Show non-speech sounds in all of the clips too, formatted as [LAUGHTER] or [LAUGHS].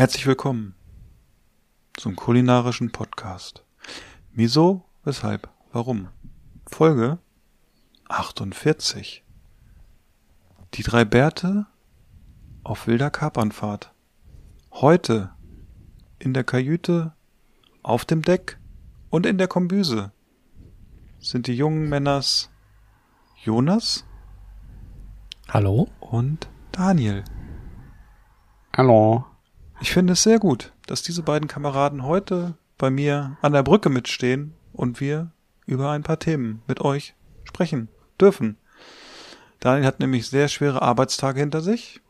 Herzlich willkommen zum kulinarischen Podcast. Wieso, weshalb, warum? Folge 48. Die drei Bärte auf wilder Kapernfahrt. Heute in der Kajüte, auf dem Deck und in der Kombüse sind die jungen Männers Jonas Hallo? und Daniel. Hallo. Ich finde es sehr gut, dass diese beiden Kameraden heute bei mir an der Brücke mitstehen und wir über ein paar Themen mit euch sprechen dürfen. Daniel hat nämlich sehr schwere Arbeitstage hinter sich,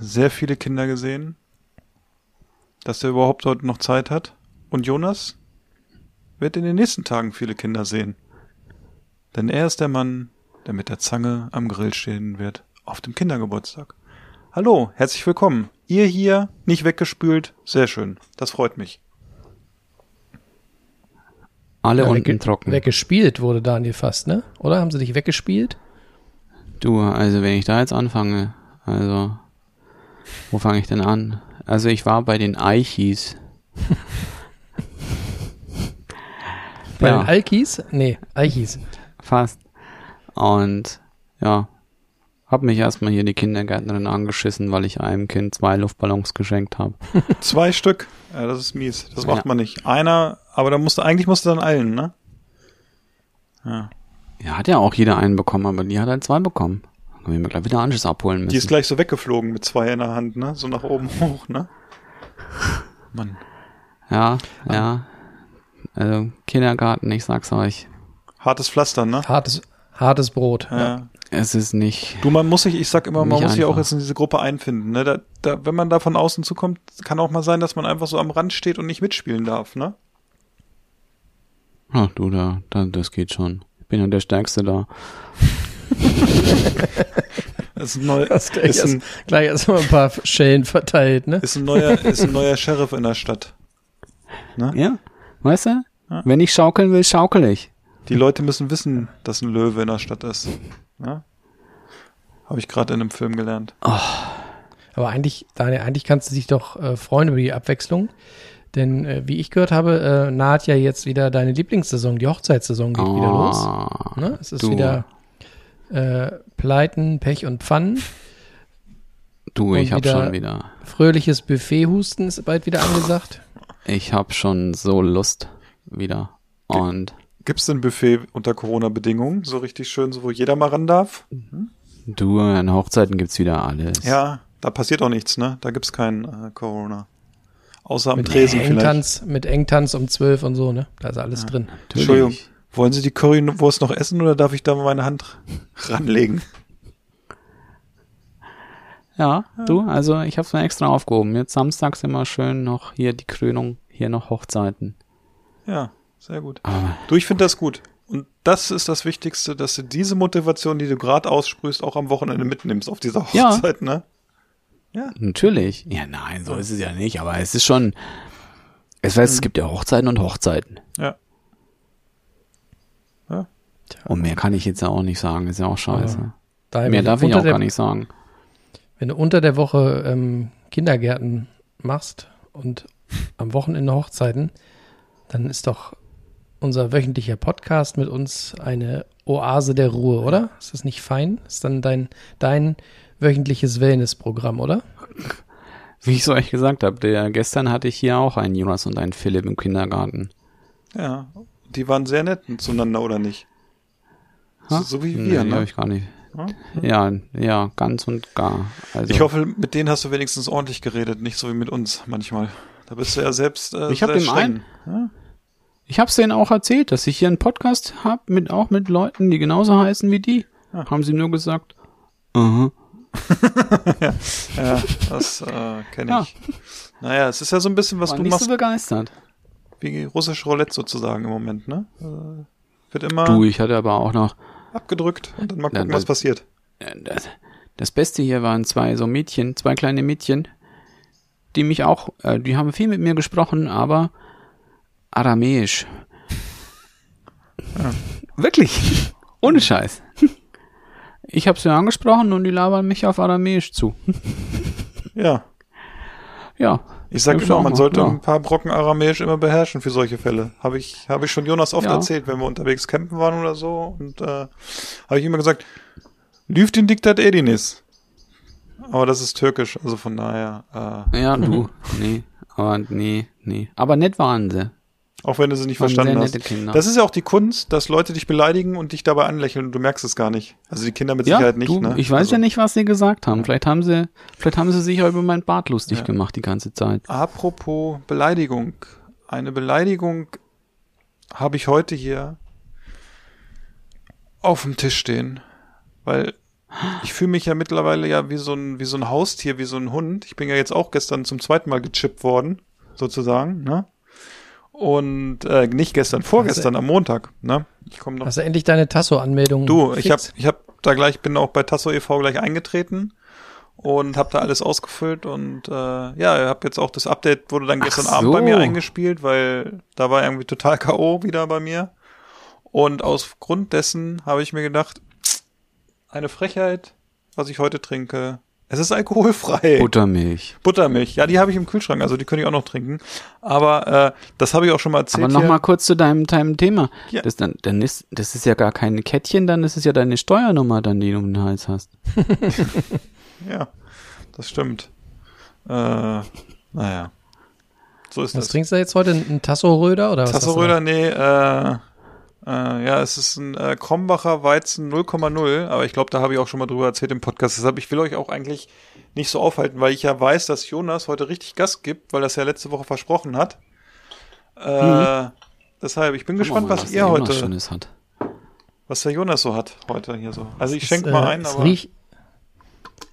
sehr viele Kinder gesehen, dass er überhaupt heute noch Zeit hat. Und Jonas wird in den nächsten Tagen viele Kinder sehen. Denn er ist der Mann, der mit der Zange am Grill stehen wird auf dem Kindergeburtstag. Hallo, herzlich willkommen. Ihr hier, nicht weggespült, sehr schön. Das freut mich. Alle Ja, unten wegge- trocken. Weggespielt wurde Daniel fast, ne? Oder haben sie dich weggespielt? Du, also wenn ich da jetzt anfange, also wo fange ich denn an? Also ich war bei den Eichis. Bei ja, den Alkis? Nee, Eichis. fast. Und ja, hab mich erstmal hier die Kindergärtnerin angeschissen, weil ich einem Kind zwei Luftballons geschenkt habe. [LAUGHS] Zwei Stück. Ja, das ist mies. Das macht Ja. man nicht. Einer, aber da musste, eigentlich musste dann allen, ne? Ja. Ja, hat ja auch jeder einen bekommen, aber die hat halt zwei bekommen. Dann wir mir gleich wieder Anschiss abholen müssen. Die ist gleich so weggeflogen mit zwei in der Hand, ne? So nach oben [LAUGHS] hoch, ne? Mann. ja, ja. Also Kindergarten, ich sag's euch, Hartes Pflaster, ne? Hartes, hartes Brot. Ja. es ist nicht. Du, man muss sich, ich sag immer, man muss sich auch jetzt in diese Gruppe einfinden, ne? Da, da, wenn man da von außen zukommt, kann auch mal sein, dass man einfach so am Rand steht und nicht mitspielen darf, ne? Ach du, da, da, das geht schon. Ich bin ja der Stärkste da. [LAUGHS] Das ist ein, neu, [LAUGHS] Hast gleich, ist ein, erst, gleich erstmal ein paar Schellen verteilt, ne? ist ein neuer, ist ein neuer Sheriff in der Stadt. Ja? Weißt du? Ja. Wenn ich schaukeln will, schaukel ich. Die Leute müssen wissen, dass ein Löwe in der Stadt ist. Ja? Habe ich gerade in einem Film gelernt. Aber eigentlich, Daniel, eigentlich kannst du dich doch äh, freuen über die Abwechslung. Denn äh, wie ich gehört habe, äh, naht ja jetzt wieder deine Lieblingssaison, die Hochzeitssaison geht wieder los. Ah, Ne? Es ist du, wieder äh, Pleiten, Pech und Pfannen. Du, ich und hab wieder- schon wieder. Fröhliches Buffethusten ist bald wieder angesagt. Ich hab schon so Lust wieder. Und Gibt's denn Buffet unter Corona-Bedingungen? So richtig schön, so wo jeder mal ran darf? du, an Hochzeiten gibt's wieder alles. Ja, da passiert auch nichts, ne? Da gibt's kein äh, Corona. Außer am Mit Tresen vielleicht. Engtanz, mit Engtanz um 12 und so, ne? Da ist alles drin. Natürlich. Entschuldigung. Wollen Sie die Currywurst noch essen oder darf ich da mal meine Hand [LAUGHS] ranlegen? Ja, du, also ich hab's mir extra aufgehoben. Jetzt samstags immer schön noch hier die Krönung, hier noch Hochzeiten. Ja, sehr gut. Aber Du, ich finde das gut. Und das ist das Wichtigste, dass du diese Motivation, die du gerade aussprühst, auch am Wochenende mitnimmst auf dieser Ja. Hochzeit, ne? Natürlich. Ja, nein, so ist es ja nicht, aber es ist schon. Es, weiß, es gibt ja Hochzeiten und Hochzeiten. Ja. Und mehr kann ich jetzt ja auch nicht sagen, ist ja auch scheiße. Daher, mehr wenn du darf ich unter auch der, gar nicht sagen. Wenn du unter der Woche ähm, Kindergärten machst und am Wochenende Hochzeiten, dann ist doch unser wöchentlicher Podcast mit uns eine Oase der Ruhe, oder? Ist das nicht fein? Ist dann dein, dein wöchentliches Wellnessprogramm, oder? Wie ich es euch gesagt habe, der, gestern hatte ich hier auch einen Jonas und einen Philipp im Kindergarten. Ja. Die waren sehr nett zueinander, oder nicht? So, Ha? so wie Nee, wir, die ne? ich gar nicht. Ja. Ja, ja, ganz und gar. Also, Ich hoffe, mit denen hast du wenigstens ordentlich geredet, nicht so wie mit uns manchmal. Da bist du ja selbst äh, Ich hab sehr dem einen- ich hab's denen auch erzählt, dass ich hier einen Podcast hab mit auch mit Leuten, die genauso heißen wie die. Ja. Haben sie nur gesagt, aha. [LAUGHS] Ja, das äh, kenne Ja. ich. Naja, es ist ja so ein bisschen, was War du nicht machst, so begeistert. wie russisch Roulette sozusagen im Moment, ne? Äh, wird immer Du, ich hatte aber auch noch abgedrückt und dann mal Ja, gucken, das- was passiert. Das, das Beste hier waren zwei so Mädchen, zwei kleine Mädchen, die mich auch, äh, die haben viel mit mir gesprochen, aber aramäisch. Wirklich. Ohne Scheiß. Ich habe sie angesprochen und die labern mich auf aramäisch zu. Ja. Ja. Ich sag Hab immer, man mal, sollte ja. ein paar Brocken Aramäisch immer beherrschen für solche Fälle. Habe ich, habe ich schon Jonas oft Ja. erzählt, wenn wir unterwegs campen waren oder so. Und äh, habe ich immer gesagt, Lüftin diktat Edinis. Aber das ist türkisch, also von daher, äh, Ja, du. [LAUGHS] Nee. Aber nee, nee. Aber nett waren sie. Auch wenn du sie nicht Waren verstanden hast. Kinder. Das ist ja auch die Kunst, dass Leute dich beleidigen und dich dabei anlächeln und du merkst es gar nicht. Also die Kinder mit Ja, Sicherheit nicht, du, ne? ich weiß also, ja nicht, was sie gesagt haben. Vielleicht haben sie, vielleicht haben sie sich ja über mein Bart lustig Ja. gemacht die ganze Zeit. Apropos Beleidigung. Eine Beleidigung habe ich heute hier auf dem Tisch stehen, weil ich fühle mich ja mittlerweile ja wie so ein wie so ein Haustier, wie so ein Hund. Ich bin ja jetzt auch gestern zum zweiten Mal gechippt worden, sozusagen, ne? Und äh, nicht gestern, vorgestern am Montag, ne? Ich komme noch Hast du endlich deine Tasso-Anmeldung? Du, ich habe fix? ich hab da gleich, bin auch bei Tasso e.V. gleich eingetreten und habe da alles ausgefüllt und äh, ja, ich habe jetzt auch das Update wurde dann gestern Ach Abend bei mir so. eingespielt, weil da war irgendwie total K.O. wieder bei mir. Und aus Grund dessen habe ich mir gedacht, eine Frechheit, was ich heute trinke. Es ist alkoholfrei. Buttermilch. Buttermilch. Ja, die habe ich im Kühlschrank, also die könnte ich auch noch trinken. Aber äh, das habe ich auch schon mal erzählt. Aber noch hier. mal kurz zu deinem, deinem Thema. Ja. Das, dann, dann ist, das ist ja gar kein Kettchen, dann ist es ja deine Steuernummer, dann die du um den Hals hast. [LAUGHS] Ja, das stimmt. Äh, naja. So ist Was das. trinkst du jetzt heute? Ein Tasso-Röder oder was? hast du Tasso-Röder, nee, äh, äh, ja, es ist ein äh, Krombacher Weizen 0,0, aber ich glaube, da habe ich auch schon mal drüber erzählt im Podcast. Deshalb, ich will euch auch eigentlich nicht so aufhalten, weil ich ja weiß, dass Jonas heute richtig Gas gibt, weil das ja letzte Woche versprochen hat. Äh, Deshalb, ich bin gespannt, Guck mal, was der ihr heute, Schönes hat. was der Jonas so hat heute hier so. Also ich Es, schenke äh, mal ein, es aber riecht,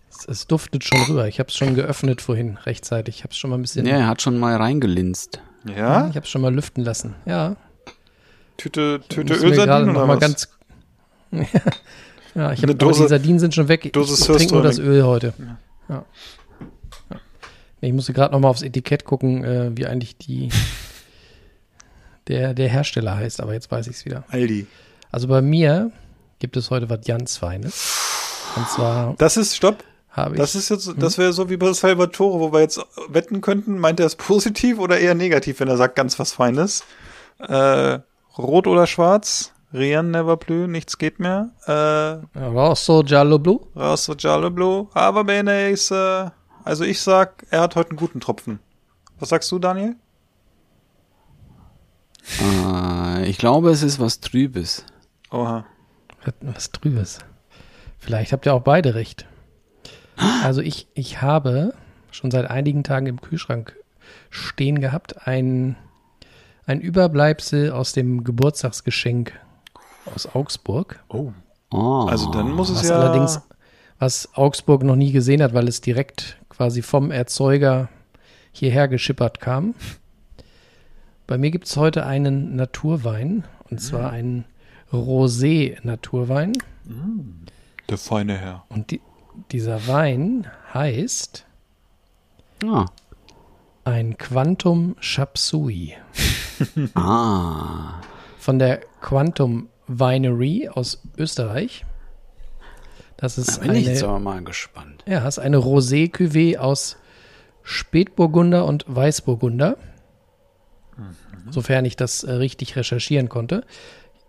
es, es duftet schon rüber. Ich habe es schon geöffnet vorhin, rechtzeitig. Ich habe es schon mal ein bisschen. Ja, er hat schon mal reingelinst. ja, Ich habe es schon mal lüften lassen. Ja. Tüte, Tüte Ölsardinen noch oder mal was? ganz. [LAUGHS] ja, ich habe die Sardinen sind schon weg. Dose ich trinke nur das. Öl heute. Ja. Ja. Ich musste gerade noch mal aufs Etikett gucken, äh, wie eigentlich die [LAUGHS] der, der Hersteller heißt, aber jetzt weiß ich es wieder. Aldi. Also bei mir gibt es heute was ganz Feines. Und zwar Das ist, stopp, habe ich. das ist jetzt, das wäre so wie bei Salvatore, wo wir jetzt wetten könnten, meint er es positiv oder eher negativ, wenn er sagt ganz was Feines. Äh, rot oder schwarz? Rien never plus, nichts geht mehr. Äh, Rosso Giallo Blue. Rosso Giallo Blue. Aber bene ist, äh, also ich sag, er hat heute einen guten Tropfen. Was sagst du, Daniel? Äh, ich glaube, es ist was Trübes. Oha. Was- Was Trübes. Vielleicht habt ihr auch beide recht. Also ich, ich habe schon seit einigen Tagen im Kühlschrank stehen gehabt ein, ein Überbleibsel aus dem Geburtstagsgeschenk aus Augsburg. Oh. Oh. Also dann muss es ja. allerdings, was Augsburg noch nie gesehen hat, weil es direkt quasi vom Erzeuger hierher geschippert kam. Bei mir gibt es heute einen Naturwein, und zwar einen Rosé-Naturwein. der feine Herr. Und die, dieser Wein heißt ah. Ein Quantum Chapsui ah. von der Quantum Winery aus Österreich. Das ist Da bin ich jetzt eine, aber mal gespannt. ja, das ist eine Rosé-Cuvée aus Spätburgunder und Weißburgunder. Sofern ich das äh, richtig recherchieren konnte.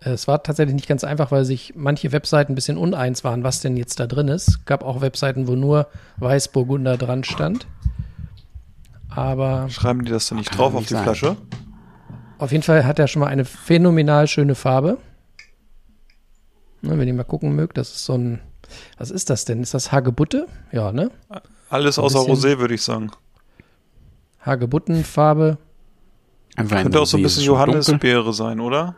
Äh, Es war tatsächlich nicht ganz einfach, weil sich manche Webseiten ein bisschen uneins waren, was denn jetzt da drin ist. Gab auch Webseiten, wo nur Weißburgunder dran stand. Aber Schreiben die das dann nicht drauf nicht auf die sein. Flasche? Auf jeden Fall hat er schon mal eine phänomenal schöne Farbe. Ne, wenn ihr mal gucken mögt, das ist so ein. Was ist das denn? Ist das Hagebutte? Ja, ne? Alles Ein außer Rosé, würde ich sagen. Hagebuttenfarbe. Könnte auch so ein bisschen schon dunkel. Johannisbeere sein, oder?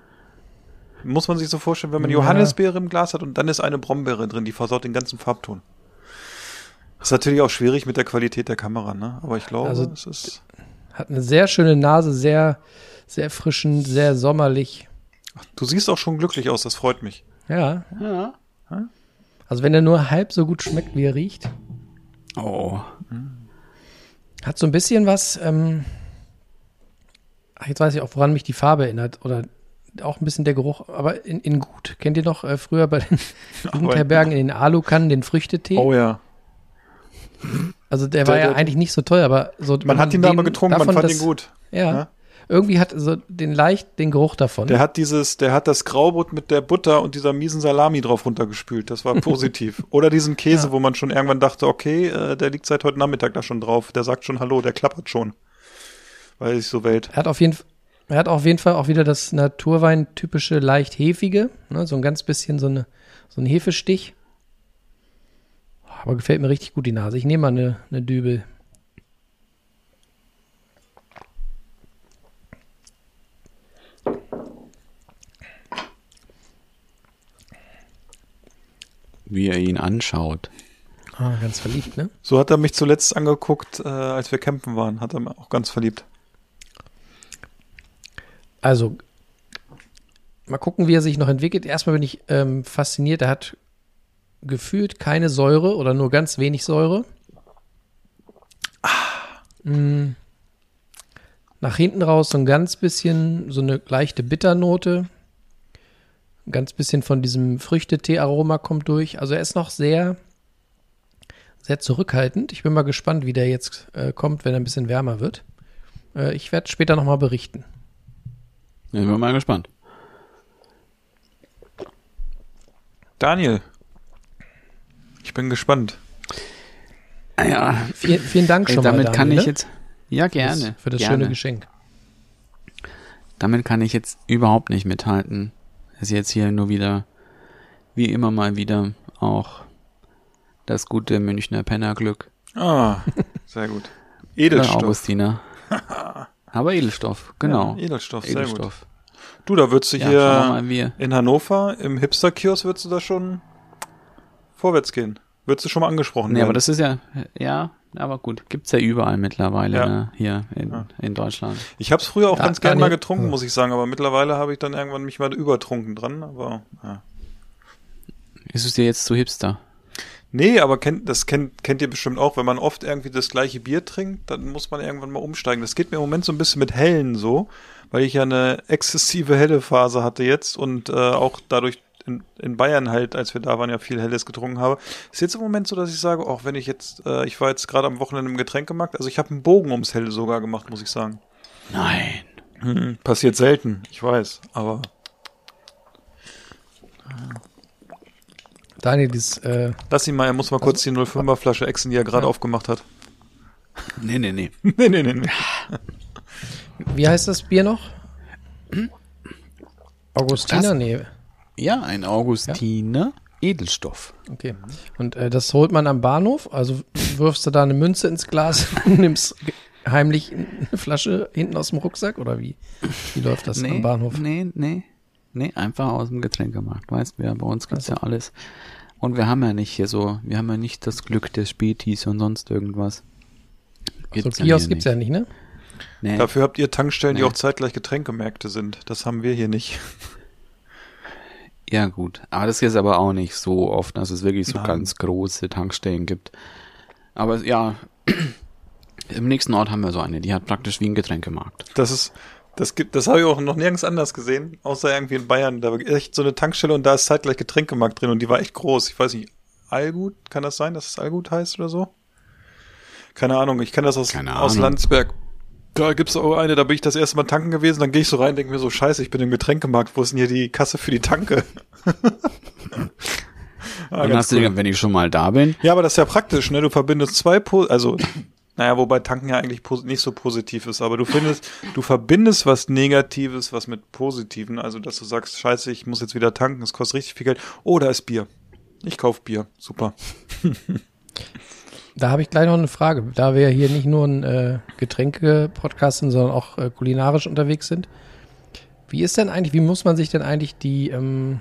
Muss man sich so vorstellen, wenn man Ja. Johannisbeere im Glas hat und dann ist eine Brombeere drin, die versaut den ganzen Farbton. Ist natürlich auch schwierig mit der Qualität der Kamera, ne? Aber ich glaube, Also- es ist. Hat eine sehr schöne Nase, sehr, sehr frischen, sehr sommerlich. Du siehst auch schon glücklich aus, das freut mich. Ja. Ja. Also wenn er nur halb so gut schmeckt, wie er riecht. Oh. Hat so ein bisschen was, ähm, ach, jetzt weiß ich auch, woran mich die Farbe erinnert. Oder auch ein bisschen der Geruch, aber in, in gut. Kennt ihr noch äh, früher bei den [LAUGHS] Jugendherbergen in den Alukannen den Früchtetee? Oh ja. Also der war der- ja der- eigentlich nicht so toll, aber so. Man hat ihn da aber getrunken, davon, man fand dass- ihn gut. Ja. Ja. Irgendwie hat so den leicht den Geruch davon. Der hat dieses, der hat das Graubrot mit der Butter und dieser miesen Salami drauf runtergespült. Das war [LAUGHS] positiv. Oder diesen Käse, Ja. wo man schon irgendwann dachte, okay, äh, der liegt seit heute Nachmittag da schon drauf. Der sagt schon Hallo, der klappert schon. Weil er sich so wählt. Er hat auf jeden Fall. Er hat auf jeden Fall auch wieder das Naturwein-typische leicht hefige, ne, so ein ganz bisschen so, eine, so ein Hefestich. Aber gefällt mir richtig gut die Nase. Ich nehme mal eine, eine Dübel. Wie er ihn anschaut. Ah, ganz verliebt, ne? So hat er mich zuletzt angeguckt, äh, als wir campen waren. Hat er mir auch ganz verliebt. Also, mal gucken, wie er sich noch entwickelt. Erstmal bin ich ähm, fasziniert. Er hat gefühlt keine Säure oder nur ganz wenig Säure. Mm. Nach hinten raus so ein ganz bisschen, so eine leichte Bitternote. Ein ganz bisschen von diesem Früchtetee-Aroma kommt durch. Also er ist noch sehr, sehr zurückhaltend. Ich bin mal gespannt, wie der jetzt äh, kommt, wenn er ein bisschen wärmer wird. Äh, ich werde später nochmal berichten. Ich bin mal gespannt. Daniel. Ich bin gespannt. Ja, Vielen, vielen Dank ey, schon damit mal. kann Daniel, ich ne? jetzt. Ja, gerne. Für das gerne. schöne Geschenk. Damit kann ich jetzt überhaupt nicht mithalten. Ist jetzt hier nur wieder, wie immer mal wieder, auch das gute Münchner Pennerglück. Ah, sehr gut. Oder Edelstoff. Augustiner. [LAUGHS] Aber Edelstoff, genau. Ja, Edelstoff, sehr gut. Edelstoff. Du, da würdest du Ja, hier in Hannover im Hipster-Kiosk würdest du da schon vorwärts gehen. Würdest du schon mal angesprochen Nee, werden. aber das ist ja, ja, aber gut. Gibt's ja überall mittlerweile, Ja. ne? hier in, Ja. in Deutschland. Ich habe es früher auch Da- ganz gern mal getrunken, Ja. muss ich sagen, aber mittlerweile habe ich dann irgendwann mich mal übertrunken dran, aber ja. Ist es dir jetzt zu hipster? Nee, aber kennt, das kennt, kennt ihr bestimmt auch, wenn man oft irgendwie das gleiche Bier trinkt, dann muss man irgendwann mal umsteigen. Das geht mir im Moment so ein bisschen mit Hellen so, weil ich ja eine exzessive helle Phase hatte jetzt und äh, auch dadurch in, in Bayern halt, als wir da waren, ja viel Helles getrunken habe. Ist jetzt im Moment so, dass ich sage, auch wenn ich jetzt, äh, ich war jetzt gerade am Wochenende im Getränkemarkt, also ich habe einen Bogen ums Helle sogar gemacht, muss ich sagen. Nein. Hm, passiert selten, ich weiß, aber Daniel, dieses, äh, lass ihn mal, er muss mal kurz die 05er Flasche Exen, die er gerade Ja. aufgemacht hat. Nee, nee, nee. [LAUGHS] nee, nee, nee, nee. wie heißt das Bier noch? Augustiner? Das- Nee, Ja, ein Augustiner Edelstoff. okay. Und äh, das holt man am Bahnhof, also wirfst du da eine Münze ins Glas [LAUGHS] und nimmst heimlich eine Flasche hinten aus dem Rucksack oder wie? Wie läuft das am Bahnhof? Nee, nee. Nee, einfach aus dem Getränkemarkt. Weißt du, ja, bei uns gibt's ja alles. Und wir haben ja nicht hier so, wir haben ja nicht das Glück des Spätis und sonst irgendwas. So Gibt's ja Kiosk gibt's nicht. ja nicht, ne? Nee. Dafür habt ihr Tankstellen, die Nee. auch zeitgleich Getränkemärkte sind. Das haben wir hier nicht. Ja, gut. Aber das ist aber auch nicht so oft, dass es wirklich so Nein. ganz große Tankstellen gibt. Aber ja, [CLEARS THROAT] im nächsten Ort haben wir so eine, die hat praktisch wie ein Getränkemarkt. Das ist, das gibt, das habe ich auch noch nirgends anders gesehen, außer irgendwie in Bayern. Da war echt so eine Tankstelle und da ist zeitgleich Getränkemarkt drin und die war echt groß. Ich weiß nicht, Allgut, kann das sein, dass es Allgut heißt oder so? Keine Ahnung, ich kenne das aus, aus. Landsberg. Da gibt's auch eine, da bin ich das erste Mal tanken gewesen, dann gehe ich so rein, denke mir so, scheiße, ich bin im Getränkemarkt, wo ist denn hier die Kasse für die Tanke? [LAUGHS] Ah, Und ganz hast du, cool. wenn ich schon mal da bin, Ja, aber das ist ja praktisch, ne? Du verbindest zwei, po also, [CLEARS THROAT] naja, wobei Tanken ja eigentlich nicht so positiv ist, aber du findest, du verbindest was Negatives, was mit Positiven, also dass du sagst, scheiße, ich muss jetzt wieder tanken, es kostet richtig viel Geld. Oh, da ist Bier. Ich kauf Bier. Super. [LAUGHS] Da habe ich gleich noch eine Frage. Da wir ja hier nicht nur ein äh, Getränke-Podcast sind, sondern auch äh, kulinarisch unterwegs sind. Wie ist denn eigentlich, wie muss man sich denn eigentlich die, ähm,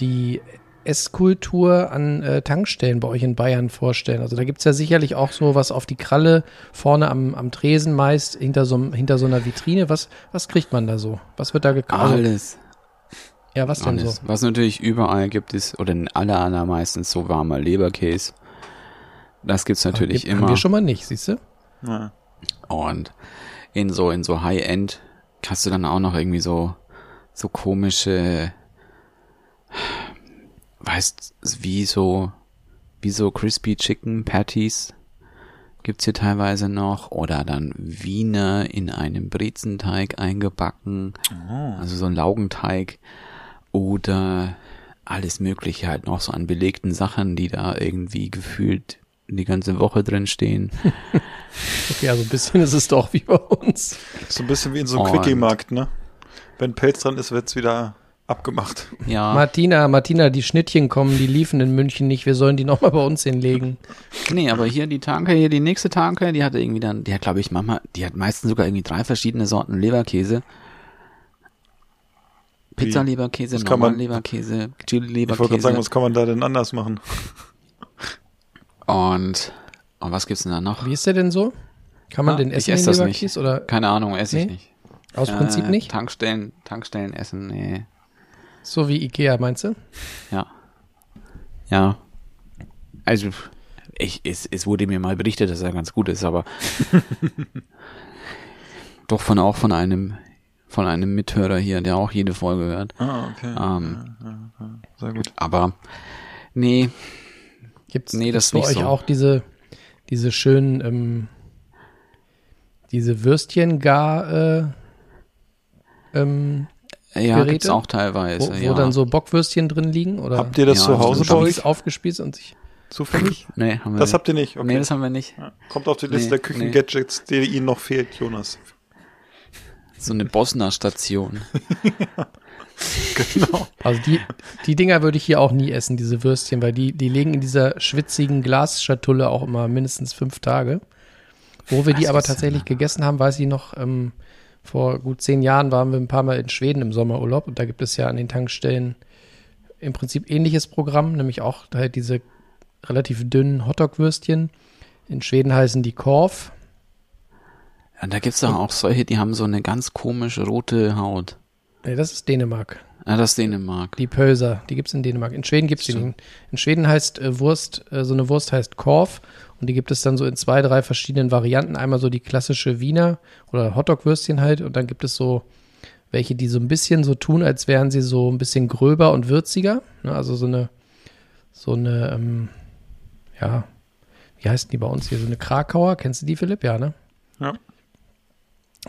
die Esskultur an äh, Tankstellen bei euch in Bayern vorstellen? Also da gibt's ja sicherlich auch so was auf die Kralle, vorne am, am Tresen meist, hinter so, hinter so einer Vitrine. Was, was kriegt man da so? Was wird da gekauft? Alles. Ja, was denn Alles. so? Was natürlich überall gibt, ist, oder in aller, allermeistens so warmer Leberkäse. Das gibt's natürlich Gibt- Haben immer. wir schon mal nicht, siehst du? Ja. Und in so, in so High-End hast du dann auch noch irgendwie so, so komische, weißt, wie so, wie so Crispy Chicken Patties gibt's hier teilweise noch oder dann Wiener in einem Brezenteig eingebacken, also so ein Laugenteig oder alles mögliche halt noch so an belegten Sachen, die da irgendwie gefühlt die ganze Woche drin stehen. [LAUGHS] Okay, also ein bisschen ist es doch wie bei uns. So ein bisschen wie in so einem Quickie-Markt, ne? Wenn Pelz dran ist, wird's wieder abgemacht. Ja, Martina, Martina, die Schnittchen kommen, die liefen in München nicht. Wir sollen die nochmal bei uns hinlegen. [LAUGHS] nee, aber hier die Tanke, hier die nächste Tanke, die hatte irgendwie dann, die hat glaube ich Mama, die hat meistens sogar irgendwie drei verschiedene Sorten Leberkäse. Pizza-Leberkäse, Normal-Leberkäse, Ich wollte gerade sagen, Chili-Leberkäse was kann man da denn anders machen? [LAUGHS] und, und was gibt's denn da noch? Wie ist der denn so? Kann man Ah, den ich essen, ess den das Leberkäse? Oder Keine Ahnung, esse ich Nee? nicht. aus Prinzip Äh, nicht? Tankstellen, Tankstellen essen, nee. So wie Ikea, meinst du? Ja. Ja. Also, ich, es, es wurde mir mal berichtet, dass er ganz gut ist, aber [LAUGHS] doch von auch von einem von einem Mithörer hier, der auch jede Folge hört. Ah, okay. Ähm, Sehr gut. aber nee, Gibt's, Nee, das gibt's euch so. auch diese, diese schönen, ähm, diese Würstchen gar, äh, ähm, ja, Geräte? gibt's auch teilweise. wo, wo ja. dann so Bockwürstchen drin liegen? Oder Habt ihr das Ja, zu Hause bei euch aufgespießt und sich. zufällig? [LAUGHS] nee, haben wir Das nicht. habt ihr nicht, okay. Nee, das haben wir nicht. Ja. Kommt auf die Liste Nee, der Küchengadgets, die Ihnen noch fehlt, Jonas. So eine Bosner-Station. [LAUGHS] [LAUGHS] Genau. Also die, die Dinger würde ich hier auch nie essen, diese Würstchen, weil die, die legen in dieser schwitzigen Glasschatulle auch immer mindestens fünf Tage. Wo wir die Das aber tatsächlich gegessen haben, weiß ich noch, ähm, vor gut zehn Jahren waren wir ein paar Mal in Schweden im Sommerurlaub und da gibt es ja an den Tankstellen im Prinzip ähnliches Programm, nämlich auch halt diese relativ dünnen Hotdog-Würstchen. In Schweden heißen die Korf. Ja, da gibt's doch auch solche, die haben so eine ganz komische rote Haut. Nee, das ist Dänemark. Ah, das Dänemark. Die Pölser, die gibt's in Dänemark. In Schweden gibt's die Stimmt. nicht. In Schweden heißt äh, Wurst, äh, so eine Wurst heißt Korf und die gibt es dann so in zwei, drei verschiedenen Varianten. Einmal so die klassische Wiener oder Hotdog-Würstchen halt und dann gibt es so welche, die so ein bisschen so tun, als wären sie so ein bisschen gröber und würziger. Ne? Also so eine, so eine, ähm, ja, wie heißen die bei uns hier? So eine Krakauer, kennst du die, Philipp? Ja, ne? Ja.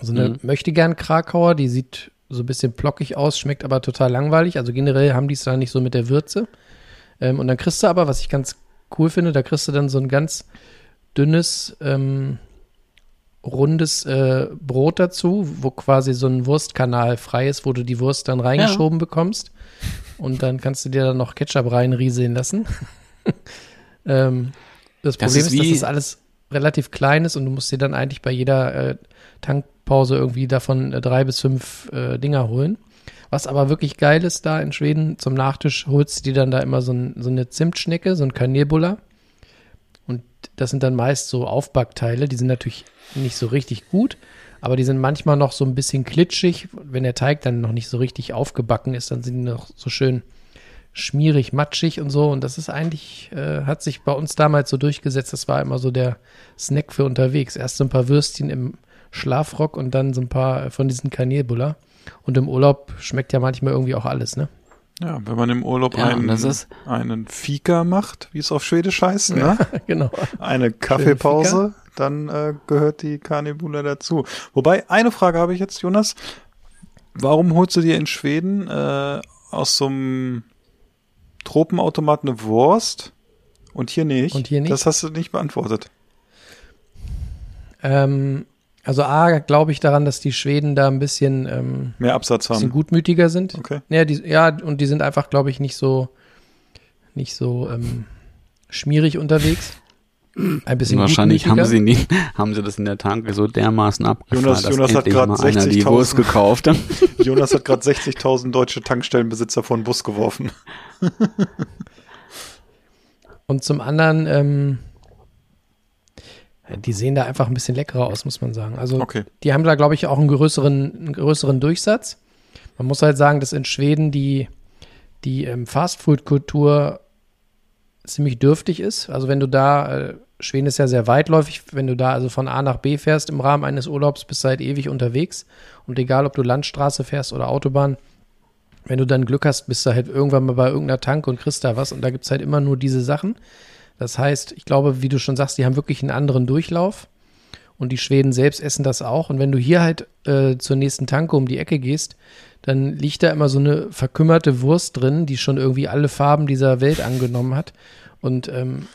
So eine Mhm. möchte gern Krakauer, die sieht so ein bisschen blockig aus, schmeckt aber total langweilig. Also generell haben die es da nicht so mit der Würze. Ähm, und dann kriegst du aber, was ich ganz cool finde, da kriegst du dann so ein ganz dünnes, ähm, rundes äh, Brot dazu, wo quasi so ein Wurstkanal frei ist, wo du die Wurst dann reingeschoben bekommst. Und dann kannst du dir dann noch Ketchup reinrieseln lassen. [LAUGHS] ähm, das Das Problem ist ist, dass das alles relativ klein ist und du musst dir dann eigentlich bei jeder äh, Tankpause irgendwie davon äh, drei bis fünf äh, Dinger holen. Was aber wirklich geil ist da in Schweden, zum Nachtisch holst du dir dann da immer so, ein, so eine Zimtschnecke, so ein Kanelbuller. Und das sind dann meist so Aufbackteile, die sind natürlich nicht so richtig gut, aber die sind manchmal noch so ein bisschen klitschig. Wenn der Teig dann noch nicht so richtig aufgebacken ist, dann sind die noch so schön schmierig, matschig und so. Und das ist eigentlich, äh, hat sich bei uns damals so durchgesetzt. Das war immer so der Snack für unterwegs. Erst so ein paar Würstchen im Schlafrock und dann so ein paar von diesen Kanelbuller. Und im Urlaub schmeckt ja manchmal irgendwie auch alles, ne? Ja, wenn man im Urlaub Ja, einen, das ist- einen Fika macht, wie es auf Schwedisch heißt, ne? [LAUGHS] genau. eine Kaffeepause, dann äh, gehört die Karnebula dazu. Wobei, eine Frage habe ich jetzt, Jonas. Warum holst du dir in Schweden äh, aus so einem Tropenautomat eine Wurst und hier nicht? Und hier nicht? Das hast du nicht beantwortet. Ähm, also A, glaube ich daran, dass die Schweden da ein bisschen, ähm, Mehr Absatz bisschen haben. gutmütiger sind. Okay. Ja, die, ja, und die sind einfach, glaube ich, nicht so, nicht so ähm, schmierig unterwegs. ein bisschen Wahrscheinlich haben gutmütiger. sie, nie, haben sie das in der Tanke so dermaßen abgefahren, Jonas- dass Jonas hat endlich grad mal einer die 60.000. Wurst gekauft hat. [LAUGHS] Jonas hat gerade 60.000 deutsche Tankstellenbesitzer vor den Bus geworfen. Und zum anderen, ähm, die sehen da einfach ein bisschen leckerer aus, muss man sagen. Also Okay. die haben da, glaube ich, auch einen größeren, einen größeren Durchsatz. Man muss halt sagen, dass in Schweden die, die ähm, Fastfood-Kultur ziemlich dürftig ist. Also wenn du da, äh, Schweden ist ja sehr weitläufig, wenn du da also von A nach B fährst im Rahmen eines Urlaubs, bist du halt ewig unterwegs. Und egal, ob du Landstraße fährst oder Autobahn, wenn du dann Glück hast, bist du halt irgendwann mal bei irgendeiner Tank und kriegst da was. Und da gibt's halt immer nur diese Sachen. Das heißt, ich glaube, wie du schon sagst, die haben wirklich einen anderen Durchlauf. Und die Schweden selbst essen das auch. Und wenn du hier halt äh, zur nächsten Tanke um die Ecke gehst, dann liegt da immer so eine verkümmerte Wurst drin, die schon irgendwie alle Farben dieser Welt angenommen hat. Und ähm,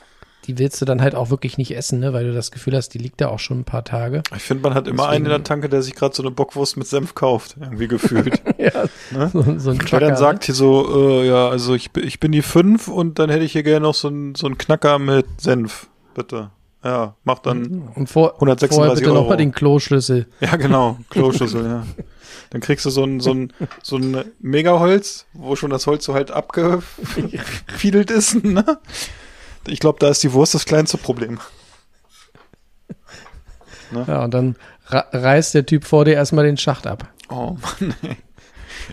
die willst du dann halt auch wirklich nicht essen, ne? weil du das Gefühl hast, die liegt da auch schon ein paar Tage. Ich finde, man hat immer einen in der Tanke, der sich gerade so eine Bockwurst mit Senf kauft. Irgendwie gefühlt. [LAUGHS] ja, Ne? so, so ein Der Trucker, dann sagt hier so, äh, ja, also ich, bin- ich bin die fünf und dann hätte ich hier gerne noch so einen so einen Knacker mit Senf, bitte. Ja, mach dann, ne? Und vor, 136 vorher bitte Euro. nochmal den Kloschlüssel. ja genau, Kloschüssel, ja. Dann kriegst du so ein, so ein, so ein Megaholz, wo schon das Holz so halt abgefiedelt ist, ne? Ich glaube, da ist die Wurst das kleinste Problem. Ja, und dann reißt der Typ vor dir erstmal den Schacht ab. Oh Mann, ey.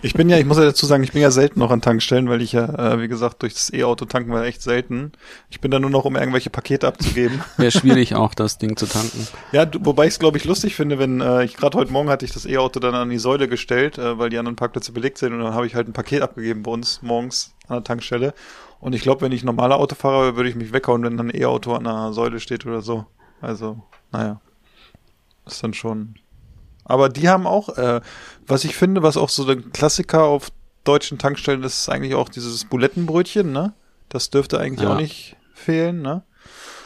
Ich bin ja, ich muss ja dazu sagen, ich bin ja selten noch an Tankstellen, weil ich ja, äh, wie gesagt, durch das E-Auto tanken war echt selten. Ich bin da nur noch, um irgendwelche Pakete abzugeben. Wäre schwierig auch, das Ding zu tanken. Ja, du, wobei ich es, glaube ich, lustig finde, wenn äh, ich gerade heute Morgen hatte ich das E-Auto dann an die Säule gestellt, äh, weil die anderen Parkplätze belegt sind und dann habe ich halt ein Paket abgegeben bei uns morgens an der Tankstelle. Und ich glaube, wenn ich normaler Autofahrer wäre, würde ich mich weghauen, wenn dann ein E-Auto an der Säule steht oder so. Also, naja. Ist dann schon. Aber die haben auch, äh, was ich finde, was auch so ein Klassiker auf deutschen Tankstellen ist, ist eigentlich auch dieses Bulettenbrötchen, ne? Das dürfte eigentlich Ja. auch nicht fehlen, ne?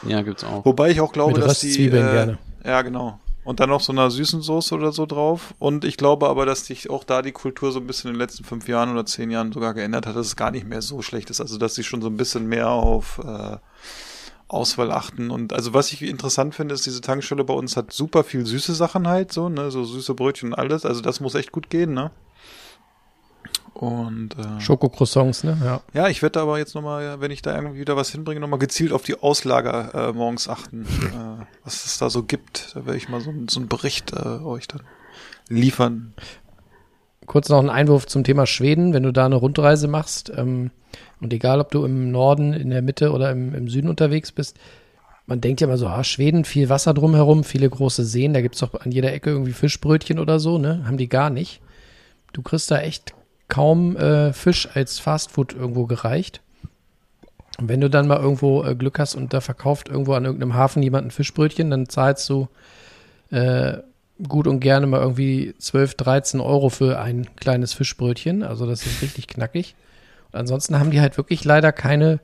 Ja, gibt's auch. Wobei ich auch glaube, Mit dass die. Röstzwiebeln äh, gerne. Ja, genau. Und dann noch so einer süßen Soße oder so drauf. Und ich glaube aber, dass sich auch da die Kultur so ein bisschen in den letzten fünf Jahren oder zehn Jahren sogar geändert hat, dass es gar nicht mehr so schlecht ist. Also, dass sie schon so ein bisschen mehr auf äh, Auswahl achten. Und also, was ich interessant finde, ist, diese Tankstelle bei uns hat super viel süße Sachen halt, so, ne, so süße Brötchen und alles. Also, das muss echt gut gehen, ne? Und äh, Schokocroissants, ne? Ja. ja, ich werde aber jetzt nochmal, wenn ich da irgendwie wieder was hinbringe, nochmal gezielt auf die Auslager äh, morgens achten, äh, was es da so gibt. Da werde ich mal so, so einen Bericht äh, euch dann liefern. Kurz noch ein Einwurf zum Thema Schweden. Wenn du da eine Rundreise machst, ähm, und egal ob du im Norden, in der Mitte oder im, im Süden unterwegs bist, man denkt ja immer so, ah, Schweden, viel Wasser drumherum, viele große Seen, da gibt's doch an jeder Ecke irgendwie Fischbrötchen oder so, ne? Haben die gar nicht. Du kriegst da echt kaum äh, Fisch als Fastfood irgendwo gereicht. Und wenn du dann mal irgendwo äh, Glück hast und da verkauft irgendwo an irgendeinem Hafen jemand ein Fischbrötchen, dann zahlst du äh, gut und gerne mal irgendwie 12, 13 Euro für ein kleines Fischbrötchen. Also das ist richtig knackig. Und ansonsten haben die halt wirklich leider keine,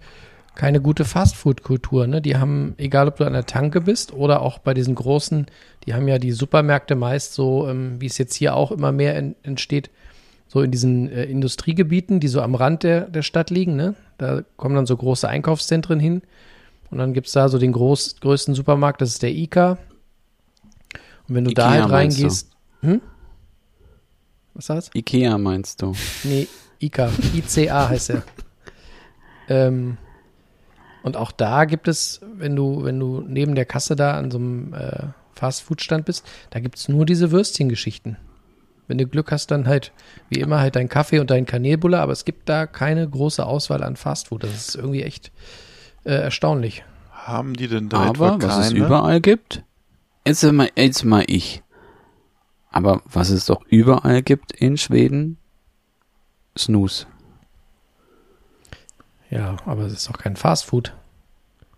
keine gute Fastfood-Kultur. Ne? Die haben, egal ob du an der Tanke bist oder auch bei diesen großen, die haben ja die Supermärkte meist so, ähm, wie es jetzt hier auch immer mehr en- entsteht, so in diesen äh, Industriegebieten, die so am Rand der, der Stadt liegen. Ne? Da kommen dann so große Einkaufszentren hin. Und dann gibt's da so den groß, größten Supermarkt, das ist der ICA. Und wenn du da Ikea halt meinst du? reingehst. Hm? Was sagst Ikea meinst du? Nee, ICA. ICA heißt er. [LAUGHS] ähm, und auch da gibt es, wenn du, wenn du neben der Kasse da an so einem äh, Fastfood-Stand bist, da gibt's nur diese Würstchengeschichten. Wenn du Glück hast, dann halt, wie immer, halt dein Kaffee und dein Kanelbulle, aber es gibt da keine große Auswahl an Fastfood. Das ist irgendwie echt äh, erstaunlich. Haben die denn da etwa Aber was es keine? überall gibt, jetzt mal, jetzt mal ich. Aber was es doch überall gibt in Schweden, Snooze. Ja, aber es ist doch kein Fastfood.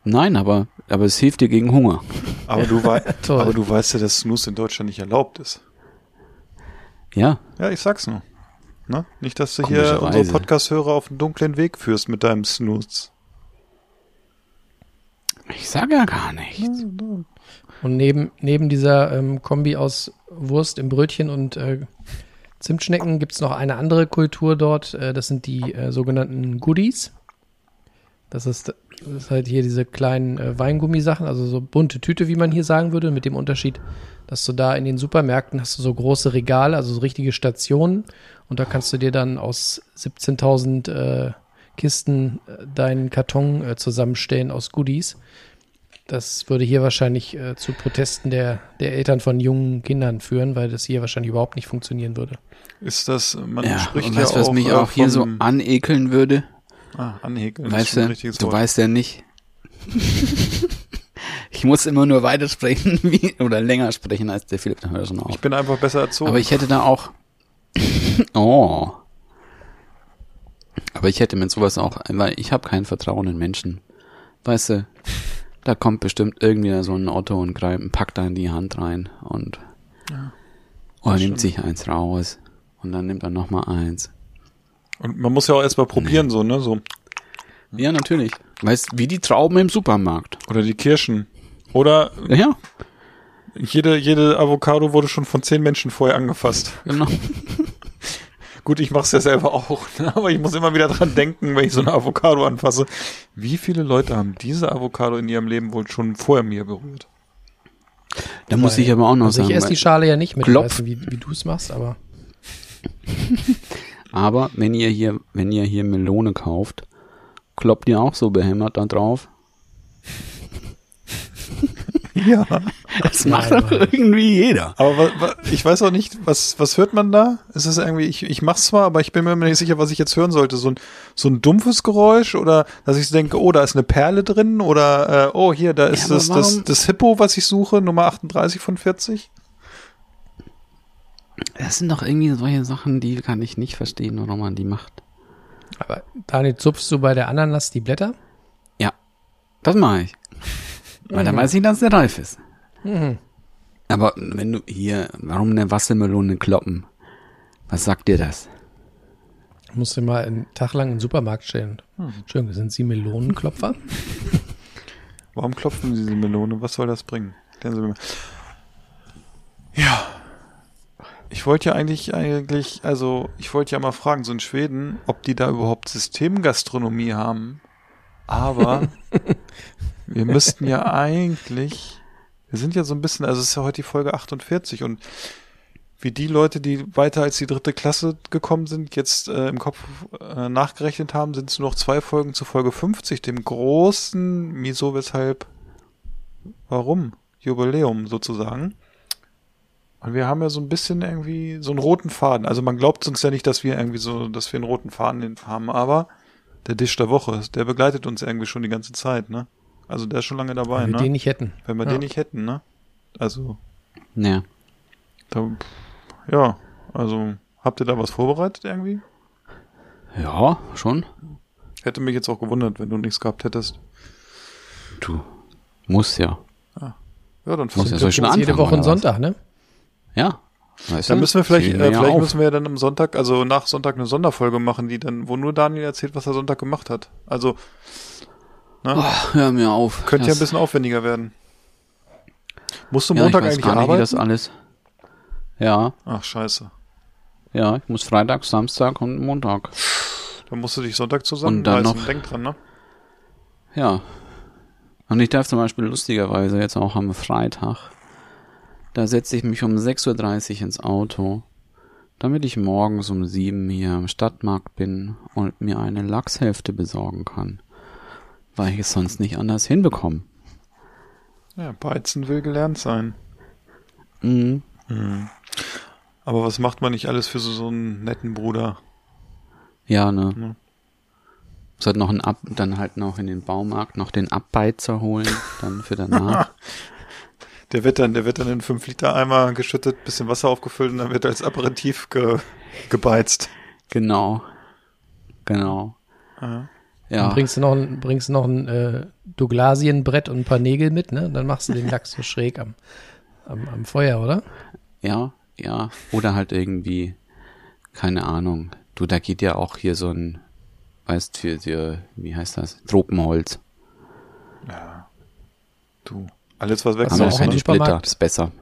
Nein, aber, aber es hilft dir gegen Hunger. aber, du wei [LAUGHS] aber du weißt ja, dass Snooze in Deutschland nicht erlaubt ist. Ja, Ja, ich sag's nur. Ne? Nicht, dass du hier unsere Podcast-Hörer auf einen dunklen Weg führst mit deinem Snooze. ich sag ja gar nichts. Und neben, neben dieser ähm, Kombi aus Wurst im Brötchen und äh, Zimtschnecken gibt es noch eine andere Kultur dort. Äh, das sind die äh, sogenannten Goodies. Das ist Das ist halt hier diese kleinen äh, Weingummisachen, also so bunte Tüte, wie man hier sagen würde, mit dem Unterschied, dass du da in den Supermärkten hast du so große Regale, also so richtige Stationen und da kannst du dir dann aus 17.000 äh, Kisten äh, deinen Karton äh, zusammenstellen aus Goodies. Das würde hier wahrscheinlich äh, zu Protesten der, der Eltern von jungen Kindern führen, weil das hier wahrscheinlich überhaupt nicht funktionieren würde. Ist das, man Ja, spricht und ja weißt du, was auch, mich äh, auch hier so anekeln würde? Ah, anhäkeln. ist Weißt du, du weißt ja nicht. [LAUGHS] ich muss immer nur weitersprechen [LAUGHS] wie, oder länger sprechen als der Philipp, dann hört schon auf. Ich bin einfach besser erzogen. Aber ich hätte da auch. [LAUGHS] Oh. Aber ich hätte mit sowas auch, weil ich habe kein Vertrauen in Menschen. Weißt du, da kommt bestimmt irgendwie so ein Otto und greift, packt da in die Hand rein und oder nimmt sich eins raus und dann nimmt er noch mal eins. Und man muss ja auch erstmal probieren, so, ne? So. Ja, natürlich. Weißt wie die Trauben im Supermarkt. Oder die Kirschen. Oder Ja, jede, jede Avocado wurde schon von zehn Menschen vorher angefasst. genau. [LAUGHS] Gut, ich mache es ja selber auch, ne? aber ich muss immer wieder dran denken, wenn ich so eine Avocado anfasse. Wie viele Leute haben diese Avocado in ihrem Leben wohl schon vorher mir berührt? Da muss ich aber auch noch Also ich sagen, esse weil- die Schale ja nicht mit, ich Klopf. weiß nicht, wie, wie du es machst, aber [LAUGHS] aber wenn ihr hier, wenn ihr hier Melone kauft, kloppt ihr auch so behämmert da drauf. [LAUGHS] Ja. Das macht doch irgendwie jeder. Aber wa, wa, ich weiß auch nicht, was, was hört man da? Ist es irgendwie, ich, ich mach's zwar, aber ich bin mir nicht sicher, was ich jetzt hören sollte. So ein, so ein dumpfes Geräusch oder dass ich denke, oh, da ist eine Perle drin oder äh, oh, hier, da ist aber das, das, das Hippo, was ich suche, Nummer 38 von 40. Das sind doch irgendwie solche Sachen, die kann ich nicht verstehen, warum man die macht. Aber Daniel, zupfst du bei der Ananas die Blätter? Ja, das mache ich. Weil dann weiß ich, dass der reif ist. Mhm. Aber wenn du hier, warum eine Wassermelone kloppen? Was sagt dir das? Musst du mal einen Tag lang in den Supermarkt stellen. Entschuldigung, sind Sie Melonenklopfer? Warum klopfen Sie diese Melone? Was soll das bringen? Ja. Ich wollte ja eigentlich, eigentlich, also, ich wollte ja mal fragen, so in Schweden, ob die da überhaupt Systemgastronomie haben. Aber [LAUGHS] wir müssten ja eigentlich, wir sind ja so ein bisschen, also es ist ja heute die Folge 48 und wie die Leute, die weiter als die dritte Klasse gekommen sind, jetzt äh, im Kopf äh, nachgerechnet haben, sind es nur noch zwei Folgen zu Folge 50, dem großen Wieso, weshalb, warum Jubiläum sozusagen. Und wir haben ja so ein bisschen irgendwie so einen roten Faden. Also man glaubt uns ja nicht, dass wir irgendwie so, dass wir einen roten Faden haben, aber der Dish der Woche, der begleitet uns irgendwie schon die ganze Zeit, ne? Also der ist schon lange dabei, Wenn wir ne? den nicht hätten. Wenn wir Ja. den nicht hätten, ne? Also, Ja. da, ja, also habt ihr da was vorbereitet irgendwie? Ja, schon. Hätte mich jetzt auch gewundert, wenn du nichts gehabt hättest. Du. Muss ja. Ja, dann Muss ja so schon jede Woche einen? Sonntag, ne? Ja. Weißt Dann du? müssen wir vielleicht, äh, ja vielleicht auf. müssen wir dann am Sonntag, also nach Sonntag eine Sonderfolge machen, die dann, wo nur Daniel erzählt, was er Sonntag gemacht hat. Also, ne? Ach, hör mir auf. Könnte ja Das- ein bisschen aufwendiger werden. Musst du ja, Montag ich weiß eigentlich gar nicht, wie arbeiten? das alles. Ja, Ach, scheiße. ja, ich muss Freitag, Samstag und Montag. Dann musst du dich Sonntag Und dann zusammenreißen. noch- Denk dran, ne? Ja. Und ich darf zum Beispiel lustigerweise jetzt auch am Freitag, da setze ich mich um 6.30 Uhr ins Auto, damit ich morgens um 7 hier am Stadtmarkt bin und mir eine Lachshälfte besorgen kann. Weil ich es sonst nicht anders hinbekomme. Ja, Beizen will gelernt sein. Mhm. Aber was macht man nicht alles für so, so einen netten Bruder? Ja, ne. Ja. Muss halt noch ein Ab, dann halt noch in den Baumarkt noch den Abbeizer holen, dann für danach. [LAUGHS] Der wird dann, der wird dann in 5 Liter Eimer geschüttet, bisschen Wasser aufgefüllt und dann wird er als Aperitif ge, gebeizt. genau. Genau. Ja. Dann Ja. bringst du noch ein, bringst du noch ein äh, Douglasienbrett und ein paar Nägel mit, ne? Dann machst du den Lachs so schräg am, am, am Feuer, oder? Ja, ja. Oder halt irgendwie, keine Ahnung. Du, da geht ja auch hier so ein, weißt für, für wie heißt das? Tropenholz. Du. Alles, was Haben du wir auch im Supermarkt? das ist besser.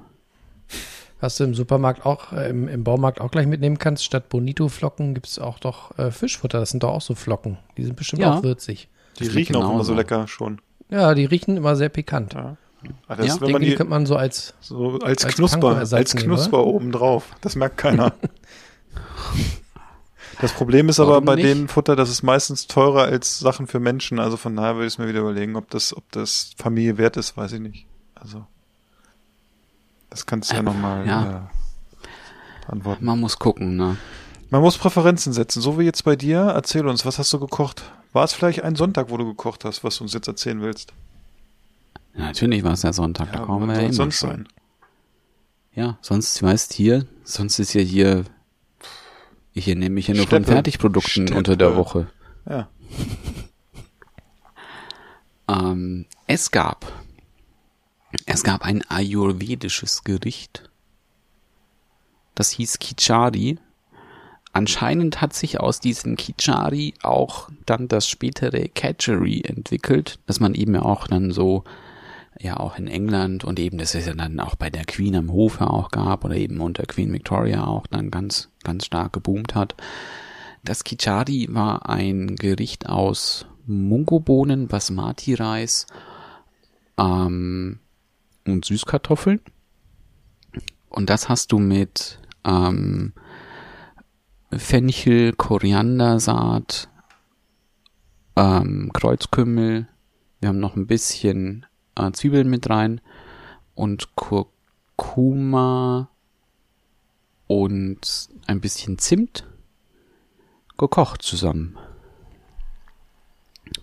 Was du im Supermarkt auch, äh, im, im Baumarkt auch gleich mitnehmen kannst, statt Bonito-Flocken gibt's auch doch äh, Fischfutter. Das sind doch auch so Flocken. Die sind bestimmt Ja. auch würzig. Die Schmeckt riechen auch immer so lecker schon. Ja, die riechen immer sehr pikant. Ja. Ja, das, wenn denke, man die die könnte man so als so als, als Knusper, als nehmen, Knusper oben drauf. Das merkt keiner. [LAUGHS] Das Problem ist aber Warum bei nicht? den Futter, das ist meistens teurer als Sachen für Menschen. Also von daher würde ich es mir wieder überlegen, ob das, ob das Familie wert ist, weiß ich nicht. Also das kannst du ja nochmal ja. äh, antworten. Man muss gucken, ne? Man muss Präferenzen setzen, so wie jetzt bei dir. Erzähl uns, was hast du gekocht? War es vielleicht ein Sonntag, wo du gekocht hast, was du uns jetzt erzählen willst? Ja, natürlich war es ja Sonntag, da kommen wir ja immer sonst schon. sein? Ja, sonst, weißt hier, sonst ist ja hier, ich nehme mich ja nur von Steppe. Fertigprodukten Steppe. unter der Woche. Ja. Ähm, es gab, es gab ein ayurvedisches Gericht. Das hieß Kichari. Anscheinend hat sich aus diesem Kichari auch dann das spätere Catchery entwickelt, dass man eben auch dann so, ja auch in England und eben das ist ja dann auch bei der Queen am Hofe auch gab oder eben unter Queen Victoria auch dann ganz, ganz stark geboomt hat. Das Kichari war ein Gericht aus Mungobohnen, Basmati-Reis ähm, und Süßkartoffeln. Und das hast du mit ähm, Fenchel, Koriandersaat, ähm, Kreuzkümmel. Wir haben noch ein bisschen äh, Zwiebeln mit rein und Kurkuma und ein bisschen Zimt gekocht zusammen.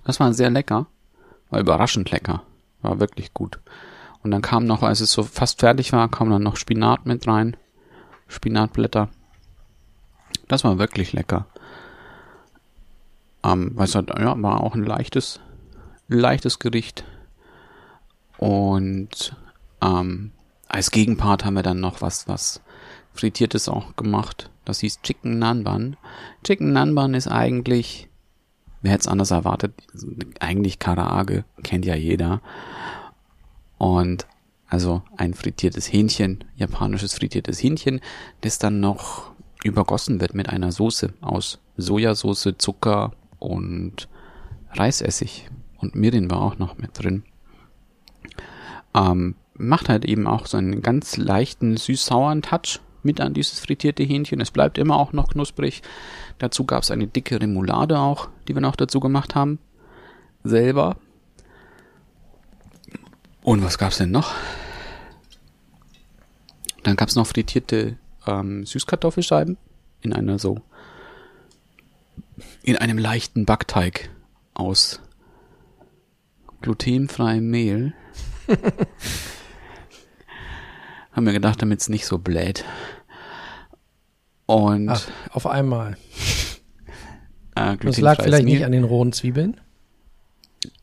Das war sehr lecker. War überraschend lecker. War wirklich gut. Und dann kam noch, als es so fast fertig war, kam dann noch Spinat mit rein. Spinatblätter. Das war wirklich lecker. Ähm, was hat, ja, war auch ein leichtes, leichtes Gericht. Und ähm, als Gegenpart haben wir dann noch was, was frittiertes auch gemacht. Das hieß Chicken Nanban. Chicken Nanban ist eigentlich, wer hätte es anders erwartet, eigentlich Karaage, kennt ja jeder. Und also ein frittiertes Hähnchen, japanisches frittiertes Hähnchen, das dann noch übergossen wird mit einer Soße aus Sojasauce, Zucker und Reisessig. Und Mirin war auch noch mit drin. Ähm, macht halt eben auch so einen ganz leichten süß-sauren Touch mit an dieses frittierte Hähnchen. Es bleibt immer auch noch knusprig. Dazu gab es eine dicke Remoulade auch, die wir noch dazu gemacht haben. Selber. Und was gab's denn noch? Dann gab's noch frittierte ähm, Süßkartoffelscheiben in einer so in einem leichten Backteig aus glutenfreiem Mehl. [LAUGHS] Haben wir gedacht, damit's nicht so bläht. Und Ach, auf einmal. [LAUGHS] äh, Das lag vielleicht Mehl. nicht an den rohen Zwiebeln.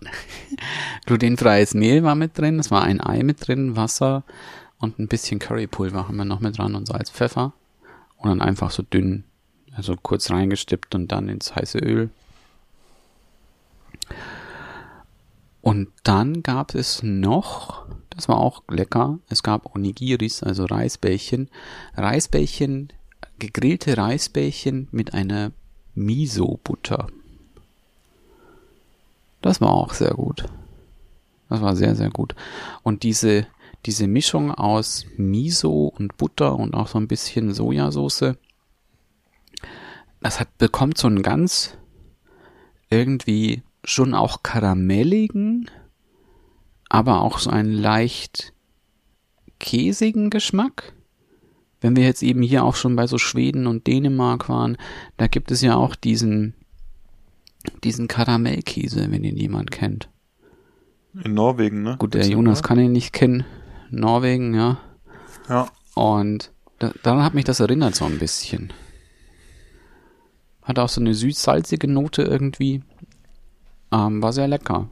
[LAUGHS] Glutenfreies Mehl war mit drin, es war ein Ei mit drin, Wasser und ein bisschen Currypulver haben wir noch mit dran und Salz, Pfeffer. Und dann einfach so dünn, also kurz reingestippt und dann ins heiße Öl. Und dann gab es noch, das war auch lecker, es gab Onigiris, also Reisbällchen. Reisbällchen, gegrillte Reisbällchen mit einer Miso-Butter. Das war auch sehr gut. Das war sehr, sehr gut. Und diese, diese Mischung aus Miso und Butter und auch so ein bisschen Sojasauce, das hat, bekommt so einen ganz irgendwie schon auch karamelligen, aber auch so einen leicht käsigen Geschmack. Wenn wir jetzt eben hier auch schon bei so Schweden und Dänemark waren, da gibt es ja auch diesen, diesen Karamellkäse, wenn ihn jemand kennt. In Norwegen, ne? Gut, der Jonas kann ihn nicht kennen. Norwegen, ja. Ja. Und da, daran hat mich das erinnert so ein bisschen. Hat auch so eine süß-salzige Note irgendwie. Ähm, war sehr lecker.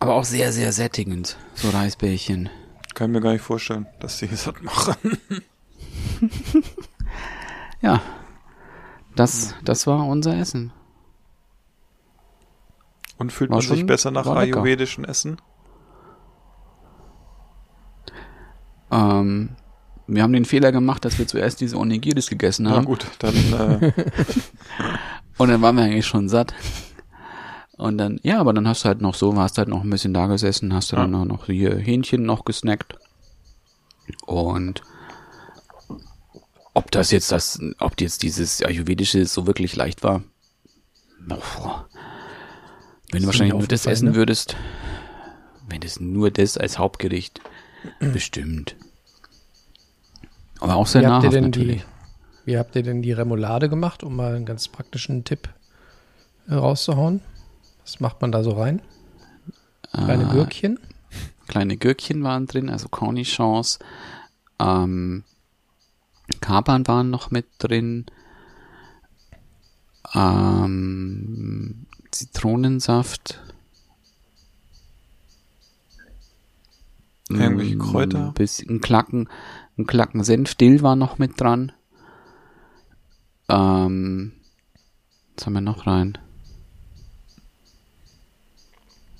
Aber auch sehr, sehr sättigend. So Reisbällchen. Kann ich mir gar nicht vorstellen, dass die das [LAUGHS] machen. Ja. Das, das war unser Essen. Und fühlt War man sich schon- besser nach ayurvedischen Essen? Ähm, wir haben den Fehler gemacht, dass wir zuerst diese Onigiris gegessen Na haben. gut, dann äh, [LAUGHS] Und dann waren wir eigentlich schon satt. Und dann, ja, aber dann hast du halt noch so, warst halt noch ein bisschen da gesessen, hast du dann auch noch hier Hähnchen noch gesnackt. Und ob das jetzt das, ob jetzt dieses Ayurvedische so wirklich leicht war, boah. Wenn du wahrscheinlich nur das essen ne? würdest, wenn das nur das als Hauptgericht, [CLEARS THROAT] bestimmt. Aber auch sehr Wie nahrhaft denn die, natürlich. wie habt ihr denn die Remoulade gemacht, um mal einen ganz praktischen Tipp äh, rauszuhauen? Was macht man da so rein? Kleine Äh, Gürkchen? kleine Gürkchen waren drin, also Cornichons, ähm, Kapern waren noch mit drin, ähm, Zitronensaft, Irgendwelche Mm, Kräuter? Bisschen, ein Klacken, ein Klacken Senfdill war noch mit dran. Ähm, was haben wir noch rein?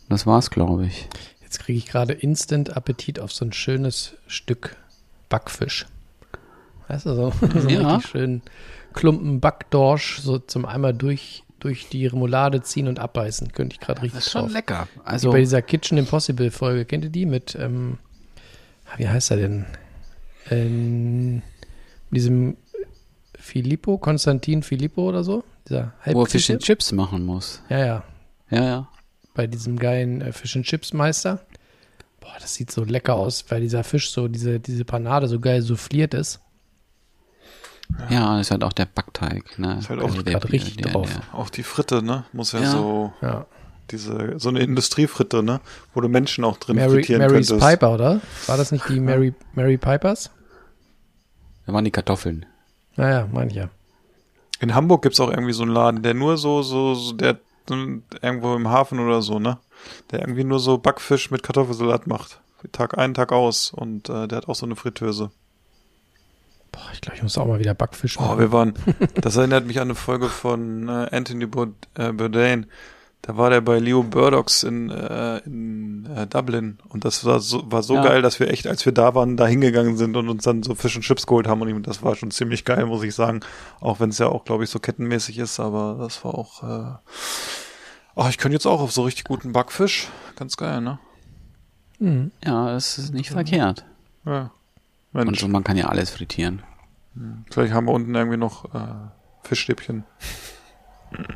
Das war's, glaube ich. Jetzt kriege ich gerade instant Appetit auf so ein schönes Stück Backfisch. Weißt du, so, [LAUGHS] so Ja. richtig schönen Klumpen Backdorsch so zum einmal durch, durch die Remoulade ziehen und abbeißen. Könnte ich gerade richtig drauf. lecker. Wie Also, bei dieser Kitchen Impossible Folge. Kennt ihr die mit, ähm, ah, wie heißt er denn? Ähm, diesem Filippo, Konstantin Filippo oder so? Dieser wo er Fish and Chips machen muss. Ja, ja. Ja, ja. Bei diesem geilen äh, Fish and Chips Meister. Boah, das sieht so lecker aus, weil dieser Fisch so, diese, diese Panade so geil souffliert ist. Ja, das ist halt auch der Backteig. Ne? Ist halt auch grad richtig drauf. Auch die Fritte, ne? Muss ja, Ja. so Ja. diese so eine Industriefritte, ne? Wo du Menschen auch drin Mary, frittieren Mary's könntest. Piper, oder? War das nicht die Mary, Mary Pipers? Da waren die Kartoffeln. Naja, meine ich ja. In Hamburg gibt's auch irgendwie so einen Laden, der nur so, so, so der irgendwo im Hafen oder so, ne? Der irgendwie nur so Backfisch mit Kartoffelsalat macht. Tag ein, Tag aus. Und äh, der hat auch so eine Fritteuse. Boah, ich glaube, ich muss auch mal wieder Backfisch Oh, machen. wir waren, [LAUGHS] das erinnert mich an eine Folge von äh, Anthony äh, Bourdain. Da war der bei Leo Burdox in, äh, in äh, Dublin und das war so, war so Ja. geil, dass wir echt, als wir da waren, da hingegangen sind und uns dann so Fish und Chips geholt haben und ihm- das war schon ziemlich geil, muss ich sagen. Auch wenn es ja auch, glaube ich, so kettenmäßig ist, aber das war auch. Äh, oh, ich könnte jetzt auch auf so richtig guten Backfisch. Ganz geil, ne? Mhm. Ja, das ist nicht verkehrt. Ja. Und Mensch, so, man kann ja alles frittieren. vielleicht haben wir unten irgendwie noch äh, Fischstäbchen. [LAUGHS]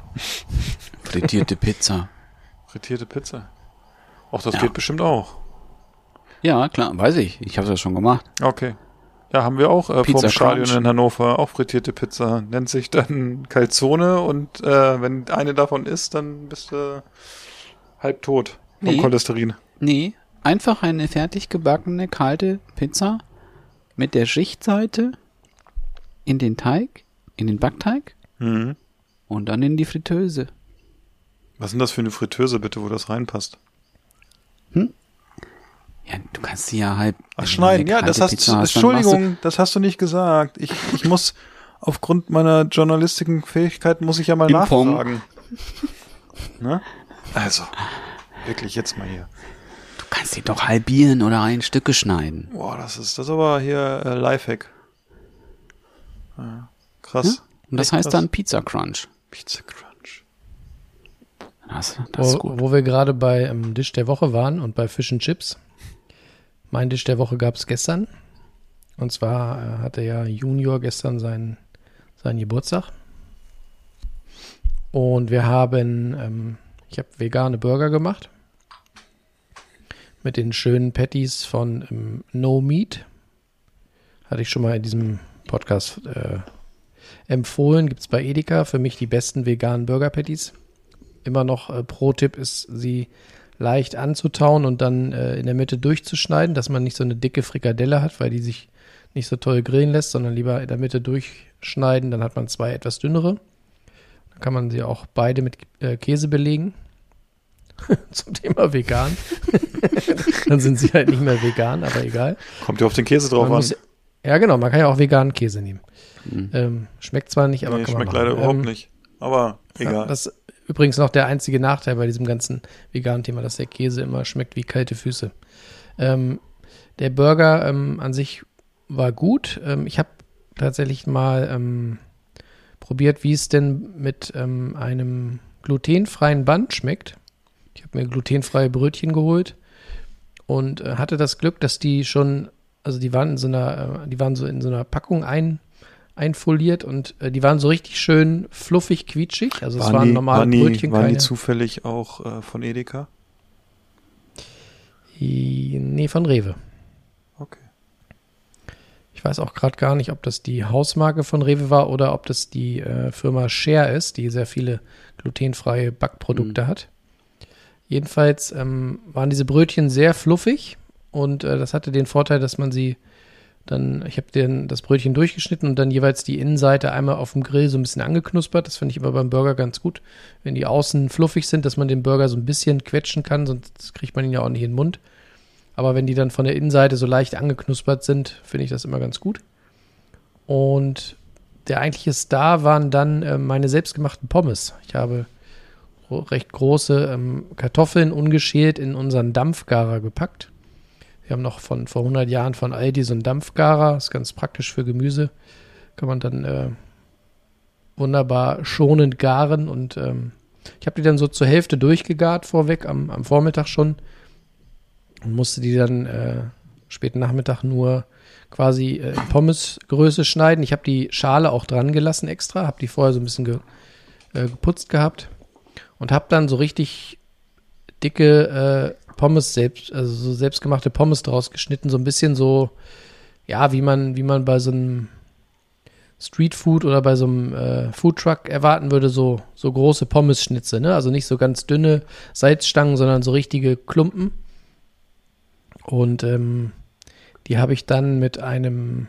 Frittierte Pizza. Frittierte Pizza. Auch das Ja. geht bestimmt auch. Ja, klar, weiß ich. Ich habe das schon gemacht. Okay. Ja, haben wir auch äh, Pizza vorm Stadion Crunch. in Hannover, auch frittierte Pizza. Nennt sich dann Calzone und äh, wenn eine davon ist, dann bist du halb tot vom Nee. Cholesterin. Nee, einfach eine fertig gebackene kalte Pizza mit der Schichtseite in den Teig, in den Backteig Mhm. und dann in die Fritteuse. Was ist denn das für eine Fritteuse bitte, wo das reinpasst? Ja, du kannst sie ja halb. Ach, schneiden, ja, das hast Pizza hast, Entschuldigung, das hast du nicht gesagt. Ich, ich muss, aufgrund meiner journalistischen Fähigkeiten muss ich ja mal Impfung. nachfragen. ne? Also, wirklich jetzt mal hier. Kannst sie doch halbieren oder in Stücke schneiden. Boah, das ist, das ist aber hier äh, Lifehack. Ja, krass. Und das Echt heißt krass. dann Pizza Crunch. Pizza Crunch. Das, das ist Wo, gut. wo wir gerade bei ähm, Dish der Woche waren und bei Fish and Chips. Mein Dish der Woche gab es gestern. Und zwar äh, hatte ja Junior gestern seinen, seinen Geburtstag. Und wir haben, ähm, ich habe vegane Burger gemacht. Mit den schönen Patties von ähm, No Meat. Hatte ich schon mal in diesem Podcast äh, empfohlen. Gibt es bei Edeka für mich die besten veganen Burger Patties immer noch äh, Pro-Tipp ist, sie leicht anzutauen und dann äh, in der Mitte durchzuschneiden, dass man nicht so eine dicke Frikadelle hat, weil die sich nicht so toll grillen lässt, sondern lieber in der Mitte durchschneiden. Dann hat man zwei etwas dünnere. Dann kann man sie auch beide mit äh, Käse belegen. [LAUGHS] Zum Thema vegan. [LAUGHS] dann sind sie halt nicht mehr vegan, aber egal. Kommt ja auf den Käse drauf Man an. muss, ja, genau, man kann ja auch veganen Käse nehmen. Mhm. Ähm, schmeckt zwar nicht, aber nee, kann schmeckt leider überhaupt Ähm, nicht. Aber ja, egal. das ist übrigens noch der einzige Nachteil bei diesem ganzen veganen Thema, dass der Käse immer schmeckt wie kalte Füße. Ähm, der Burger ähm, an sich war gut. Ähm, ich habe tatsächlich mal probiert, wie es denn mit einem glutenfreien Band schmeckt. Ich habe mir glutenfreie Brötchen geholt und äh, hatte das Glück, dass die schon, also die waren in so einer, äh, die waren so in so einer Packung ein, einfoliert und äh, die waren so richtig schön fluffig, quietschig. Also es waren die, normale waren die, Brötchen, waren die keine. zufällig auch äh, von Edeka? Nee, von Rewe. Okay. Ich weiß auch gerade gar nicht, ob das die Hausmarke von Rewe war oder ob das die äh, Firma Share ist, die sehr viele glutenfreie Backprodukte hat. Jedenfalls ähm, waren diese Brötchen sehr fluffig und äh, das hatte den Vorteil, dass man sie dann, ich habe das Brötchen durchgeschnitten und dann jeweils die Innenseite einmal auf dem Grill so ein bisschen angeknuspert. Das finde ich immer beim Burger ganz gut, wenn die außen fluffig sind, dass man den Burger so ein bisschen quetschen kann, sonst kriegt man ihn ja auch nicht in den Mund. Aber wenn die dann von der Innenseite so leicht angeknuspert sind, finde ich das immer ganz gut. Und der eigentliche Star waren dann äh, meine selbstgemachten Pommes. Ich habe recht große ähm, Kartoffeln ungeschält in unseren Dampfgarer gepackt. Wir haben noch von vor 100 Jahren von Aldi so einen Dampfgarer. Ist ganz praktisch für Gemüse. Kann man dann äh, wunderbar schonend garen. Und ähm, ich habe die dann so zur Hälfte durchgegart vorweg am, am Vormittag schon und musste die dann äh, späten Nachmittag nur quasi äh, in Pommesgröße schneiden. Ich habe die Schale auch dran gelassen extra, habe die vorher so ein bisschen ge, äh, geputzt gehabt und habe dann so richtig dicke äh, Pommes selbst, also so selbstgemachte Pommes draus geschnitten, so ein bisschen so, ja, wie man, wie man bei so einem Streetfood oder bei so einem äh, Foodtruck erwarten würde, so, so große Pommes-Schnitze, ne? Also nicht so ganz dünne Salzstangen, sondern so richtige Klumpen. Und ähm, die habe ich dann mit einem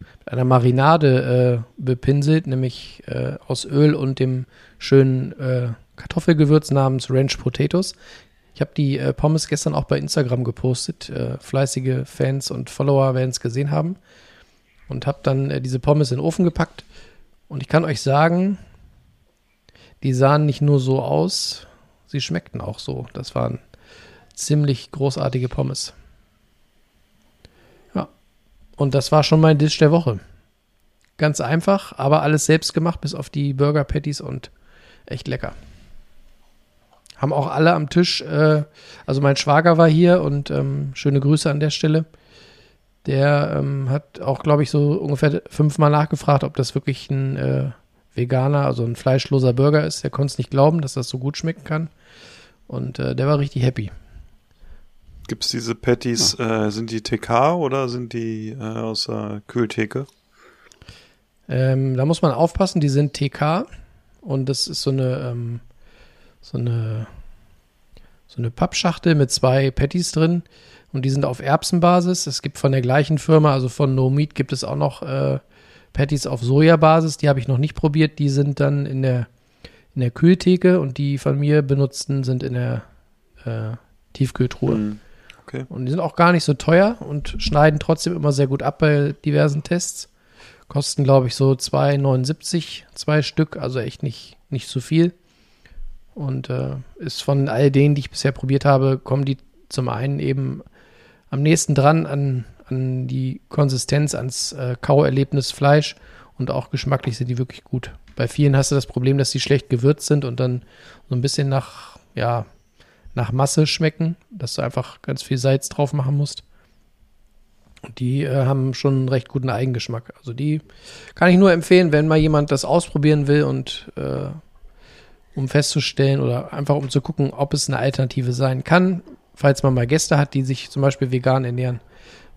mit einer Marinade äh, bepinselt, nämlich äh, aus Öl und dem schönen äh, Kartoffelgewürz namens Ranch Potatoes. Ich habe die äh, Pommes gestern auch bei Instagram gepostet. Äh, fleißige Fans und Follower werden es gesehen haben. Und habe dann äh, diese Pommes in den Ofen gepackt. Und ich kann euch sagen, die sahen nicht nur so aus, sie schmeckten auch so. Das waren ziemlich großartige Pommes. Ja. Und das war schon mein Dish der Woche. Ganz einfach, aber alles selbst gemacht, bis auf die Burger Patties und echt lecker. Haben auch alle am Tisch, äh, also mein Schwager war hier und ähm, schöne Grüße an der Stelle. Der ähm, hat auch, glaube ich, so ungefähr fünfmal nachgefragt, ob das wirklich ein äh, veganer, also ein fleischloser Burger ist. Der konnte es nicht glauben, dass das so gut schmecken kann. Und äh, der war richtig happy. Gibt es diese Patties, äh, sind die TK oder sind die äh, aus der Kühltheke? Ähm, da muss man aufpassen, die sind TK und das ist so eine, ähm, so eine, so eine Pappschachtel mit zwei Patties drin und die sind auf Erbsenbasis. Es gibt von der gleichen Firma, also von No Meat, gibt es auch noch äh, Patties auf Sojabasis. Die habe ich noch nicht probiert. Die sind dann in der, in der Kühltheke und die von mir benutzten sind in der äh, Tiefkühltruhe. Hm. Okay. Und die sind auch gar nicht so teuer und schneiden trotzdem immer sehr gut ab bei diversen Tests. Kosten, glaube ich, so 2,79 zwei Stück, also echt nicht, nicht so viel. Und äh, ist von all denen, die ich bisher probiert habe, kommen die zum einen eben am nächsten dran an, an die Konsistenz, ans äh, Kauerlebnis Fleisch und auch geschmacklich sind die wirklich gut. Bei vielen hast du das Problem, dass die schlecht gewürzt sind und dann so ein bisschen nach, ja, nach Masse schmecken, dass du einfach ganz viel Salz drauf machen musst. Und die äh, haben schon einen recht guten Eigengeschmack. Also die kann ich nur empfehlen, wenn mal jemand das ausprobieren will und äh, um festzustellen oder einfach um zu gucken, ob es eine Alternative sein kann. Falls man mal Gäste hat, die sich zum Beispiel vegan ernähren,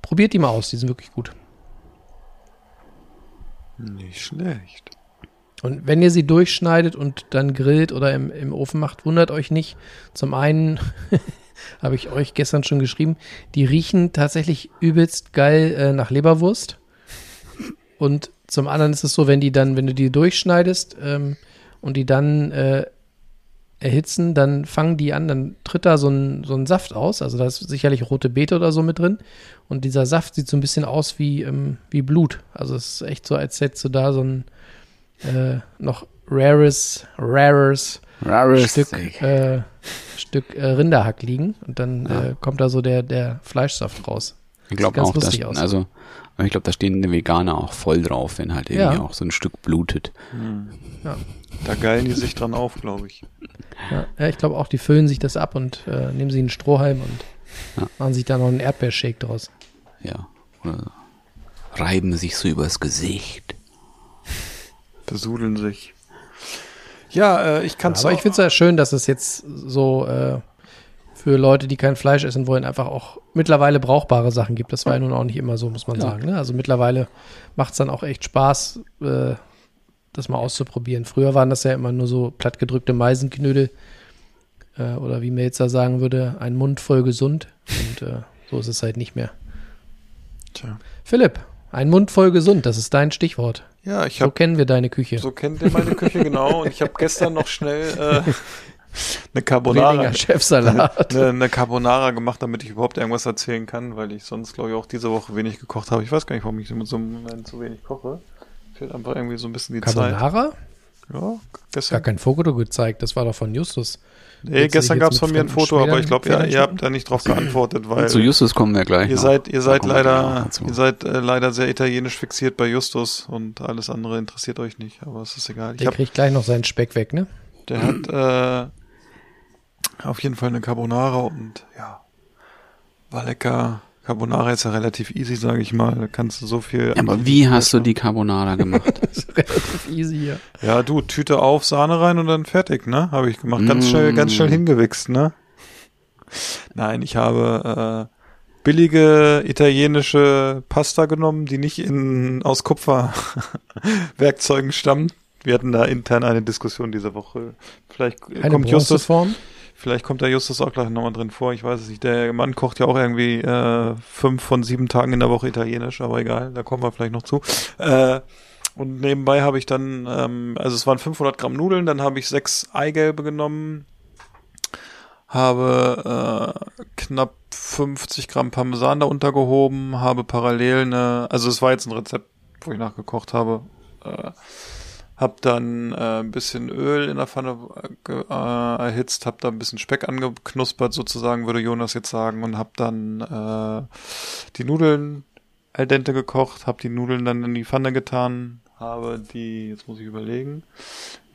probiert die mal aus. Die sind wirklich gut. Nicht schlecht. Und wenn ihr sie durchschneidet und dann grillt oder im, im Ofen macht, wundert euch nicht. Zum einen [LAUGHS] habe ich euch gestern schon geschrieben, die riechen tatsächlich übelst geil äh, nach Leberwurst. Und zum anderen ist es so, wenn die dann, wenn du die durchschneidest ähm, und die dann äh, erhitzen, dann fangen die an, dann tritt da so ein, so ein Saft aus. Also da ist sicherlich rote Beete oder so mit drin. Und dieser Saft sieht so ein bisschen aus wie, ähm, wie Blut. Also es ist echt so, als hättest du da so ein äh, noch rares, rares Rares Stück, äh, Stück äh, Rinderhack liegen und dann Ja. äh, kommt da so der, der Fleischsaft raus. Ich glaube auch, dass, lustig aus. also ich glaube, da stehen die Veganer auch voll drauf, wenn halt irgendwie Ja. auch so ein Stück blutet. Da geilen die sich dran auf, glaube ich. Ja, ja ich glaube auch, die füllen sich das ab und äh, nehmen sie einen Strohhalm und Ja. machen sich da noch einen Erdbeershake draus. Ja. Oder reiben sich so übers Gesicht. Besudeln sich. Ja, äh, ich kann es Aber ich finde es ja schön, dass es jetzt so äh, für Leute, die kein Fleisch essen wollen, einfach auch mittlerweile brauchbare Sachen gibt. Das war ja nun auch nicht immer so, muss man Ja. sagen. Ne? Also mittlerweile macht es dann auch echt Spaß, äh, das mal auszuprobieren. Früher waren das ja immer nur so plattgedrückte Meisenknödel äh, oder wie Melzer sagen würde, ein Mund voll gesund. Und äh, so ist es halt nicht mehr. Tja. Philipp, ein Mund voll gesund, das ist dein Stichwort. Ja, ich So habe kennen wir deine Küche. so kennt ihr meine Küche genau und ich habe gestern noch schnell äh, [LAUGHS] eine Carbonara Chefsalat. eine, eine Carbonara gemacht, damit ich überhaupt irgendwas erzählen kann, weil ich sonst glaube ich auch diese Woche wenig gekocht habe. Ich weiß gar nicht, warum ich mit so einem Moment so wenig koche. Fehlt einfach irgendwie so ein bisschen die Carbonara? Zeit. Ja, Gar gestern. kein Foto gezeigt, das war doch von Justus. Nee, Willst du gestern gab jetzt es von mir ein Foto, aber ich Schwedern- glaube, ihr, ihr habt da nicht drauf geantwortet, weil Zu Justus kommen wir gleich. ihr noch. seid, ihr seid leider, ihr seid äh, leider sehr italienisch fixiert bei Justus und alles andere interessiert euch nicht, aber es ist egal. Ich Der hab, kriegt gleich noch seinen Speck weg, ne? der hat äh, auf jeden Fall eine Carbonara und ja, war lecker. Carbonara ist ja relativ easy, sage ich mal. Da kannst du so viel. Aber wie hast du die Carbonara gemacht? [LAUGHS] Relativ easy hier. Ja, du, Tüte auf, Sahne rein und dann fertig, ne? Habe ich gemacht. Ganz Mm. schnell, ganz schnell hingewichst, ne? Nein, ich habe äh, billige italienische Pasta genommen, die nicht in aus Kupferwerkzeugen stammt. Wir hatten da intern eine Diskussion diese Woche. Vielleicht Eine kommt Justus, Bronzeform. Vielleicht kommt der Justus auch gleich nochmal drin vor. Ich weiß es nicht. Der Mann kocht ja auch irgendwie äh, fünf von sieben Tagen in der Woche italienisch, aber egal, da kommen wir vielleicht noch zu. Äh, und nebenbei habe ich dann, ähm, also es waren 500 Gramm Nudeln, dann habe ich sechs Eigelbe genommen, habe äh, knapp 50 Gramm Parmesan da untergehoben, habe parallel eine, also es war jetzt ein Rezept, wo ich nachgekocht habe, äh, hab dann äh, ein bisschen Öl in der Pfanne äh, äh, erhitzt, hab da ein bisschen Speck angeknuspert sozusagen, würde Jonas jetzt sagen, und hab dann äh, die Nudeln al dente gekocht, hab die Nudeln dann in die Pfanne getan, habe die, jetzt muss ich überlegen,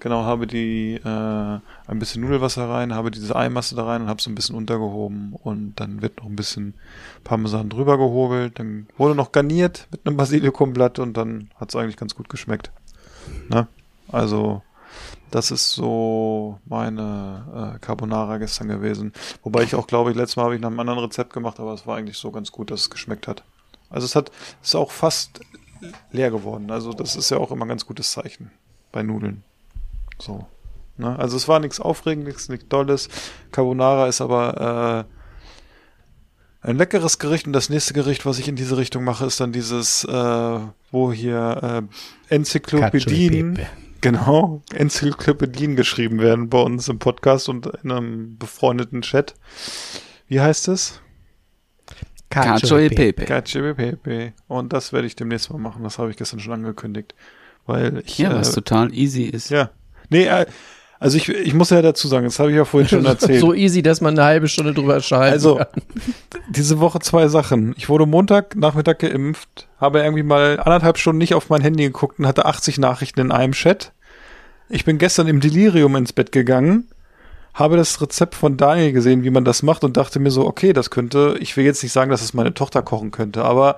genau, habe die äh, ein bisschen Nudelwasser rein, habe diese Eimasse da rein und habe so ein bisschen untergehoben und dann wird noch ein bisschen Parmesan drüber gehobelt, dann wurde noch garniert mit einem Basilikumblatt und dann hat es eigentlich ganz gut geschmeckt. Ne? Also das ist so meine äh, Carbonara gestern gewesen. Wobei ich auch glaube, ich letztes Mal habe ich nach einem anderen Rezept gemacht, aber es war eigentlich so ganz gut, dass es geschmeckt hat. Also es hat es ist auch fast leer geworden. Also das ist ja auch immer ein ganz gutes Zeichen bei Nudeln. So. Ne? Also es war nichts Aufregendes, nichts Dolles. Carbonara ist aber äh, ein leckeres Gericht und das nächste Gericht, was ich in diese Richtung mache, ist dann dieses, äh, wo hier äh, Enzyklopädien, Cacio e genau, Enzyklopädien geschrieben werden bei uns im Podcast und in einem befreundeten Chat. Wie heißt es? Cacio e pepe. Cacio e pepe. Und das werde ich demnächst mal machen. Das habe ich gestern schon angekündigt. Weil ich, Ja, was äh, total easy ist. ja. Nee, äh, also ich, ich muss ja dazu sagen, das habe ich ja vorhin schon [LAUGHS] erzählt. So easy, dass man eine halbe Stunde drüber schalten Also, kann. diese Woche zwei Sachen. Ich wurde Montag Nachmittag geimpft, habe irgendwie mal anderthalb Stunden nicht auf mein Handy geguckt und hatte 80 Nachrichten in einem Chat. Ich bin gestern im Delirium ins Bett gegangen, habe das Rezept von Daniel gesehen, wie man das macht und dachte mir so, okay, das könnte, ich will jetzt nicht sagen, dass es meine Tochter kochen könnte, aber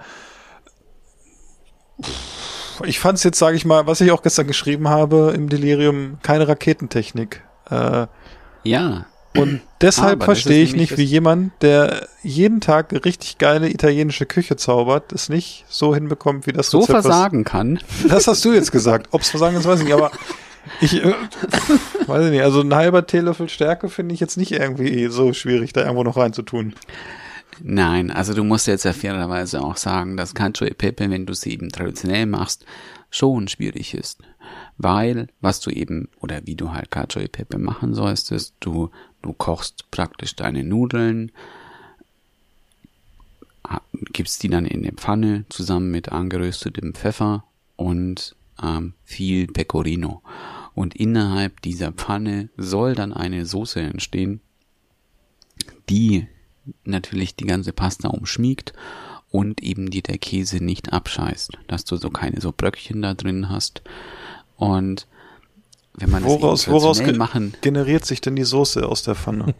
pff, ich fand es jetzt, sage ich mal, was ich auch gestern geschrieben habe im Delirium, keine Raketentechnik. Äh, Ja. und deshalb verstehe ich nicht, wie jemand, der jeden Tag richtig geile italienische Küche zaubert, es nicht so hinbekommt, wie das So Rezept, was- versagen kann. Das hast du jetzt gesagt. Ob's Versagen ist, weiß ich nicht, aber ich äh, weiß ich nicht. Also ein halber Teelöffel Stärke finde ich jetzt nicht irgendwie so schwierig, da irgendwo noch reinzutun. Nein, also du musst jetzt ja fairerweise auch sagen, dass Cacio e Pepe, wenn du sie eben traditionell machst, schon schwierig ist. Weil, was du eben, oder wie du halt Cacio e Pepe machen sollst, ist, du, du kochst praktisch deine Nudeln, gibst die dann in eine Pfanne zusammen mit angeröstetem Pfeffer und ähm, viel Pecorino. Und innerhalb dieser Pfanne soll dann eine Soße entstehen, die natürlich die ganze Pasta umschmiegt und eben die der Käse nicht abscheißt, dass du so keine so Bröckchen da drin hast. Und wenn man Woraus, das woraus ge machen generiert sich denn die Soße aus der Pfanne?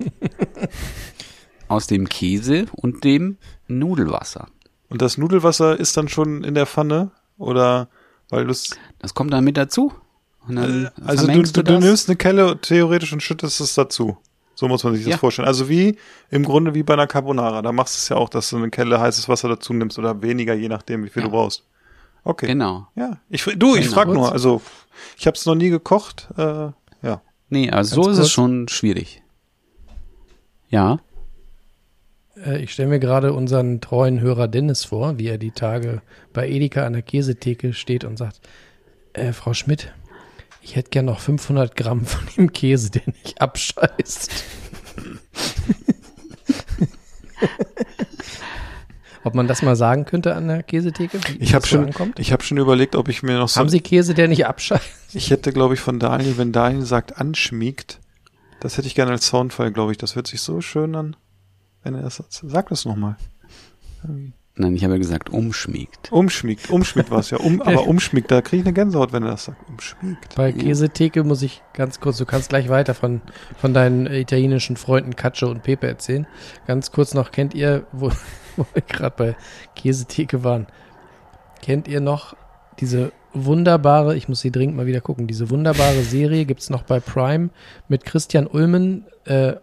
[LAUGHS] aus dem Käse und dem Nudelwasser. Und das Nudelwasser ist dann schon in der Pfanne? Oder weil du. Das kommt dann mit dazu. Äh, Also du, du, du nimmst eine Kelle theoretisch und schüttest es dazu. So muss man sich das Ja. vorstellen. Also wie im Grunde wie bei einer Carbonara. Da machst du es ja auch, dass du eine Kelle heißes Wasser dazu nimmst oder weniger, je nachdem, wie viel Ja. du brauchst. Okay. Genau. Ja. Ich, du, ich Genau. frag nur. Also ich habe es noch nie gekocht. Äh, ja. Nee, also so ist es schon schwierig. Ja. Äh, Ich stelle mir gerade unseren treuen Hörer Dennis vor, wie er die Tage bei Edeka an der Käsetheke steht und sagt, äh, Frau Schmidt, ich hätte gern noch 500 Gramm von dem Käse, der nicht abscheißt. Ob man das mal sagen könnte an der Käsetheke? wie Ich habe schon, ankommt? ich habe schon überlegt, ob ich mir noch so. Haben Sie Käse, der nicht abscheißt? Ich hätte, glaube ich, von Daniel, wenn Daniel sagt, anschmiegt, das hätte ich gerne als Soundfall, glaube ich. Das hört sich so schön an. Wenn er das sagt. Sag das nochmal. Nein, ich habe gesagt, umschmiegt. Umschmiegt, umschmiegt war es ja. Um, [LAUGHS] aber umschmiegt, da kriege ich eine Gänsehaut, wenn er das sagt. Umschmiegt. Bei Käsetheke muss ich ganz kurz, du kannst gleich weiter von, von deinen italienischen Freunden Cacio und Pepe erzählen. Ganz kurz noch, kennt ihr, wo, [LAUGHS] wo wir gerade bei Käsetheke waren, kennt ihr noch diese wunderbare, ich muss sie dringend mal wieder gucken, diese wunderbare Serie gibt's noch bei Prime mit Christian Ulmen, äh,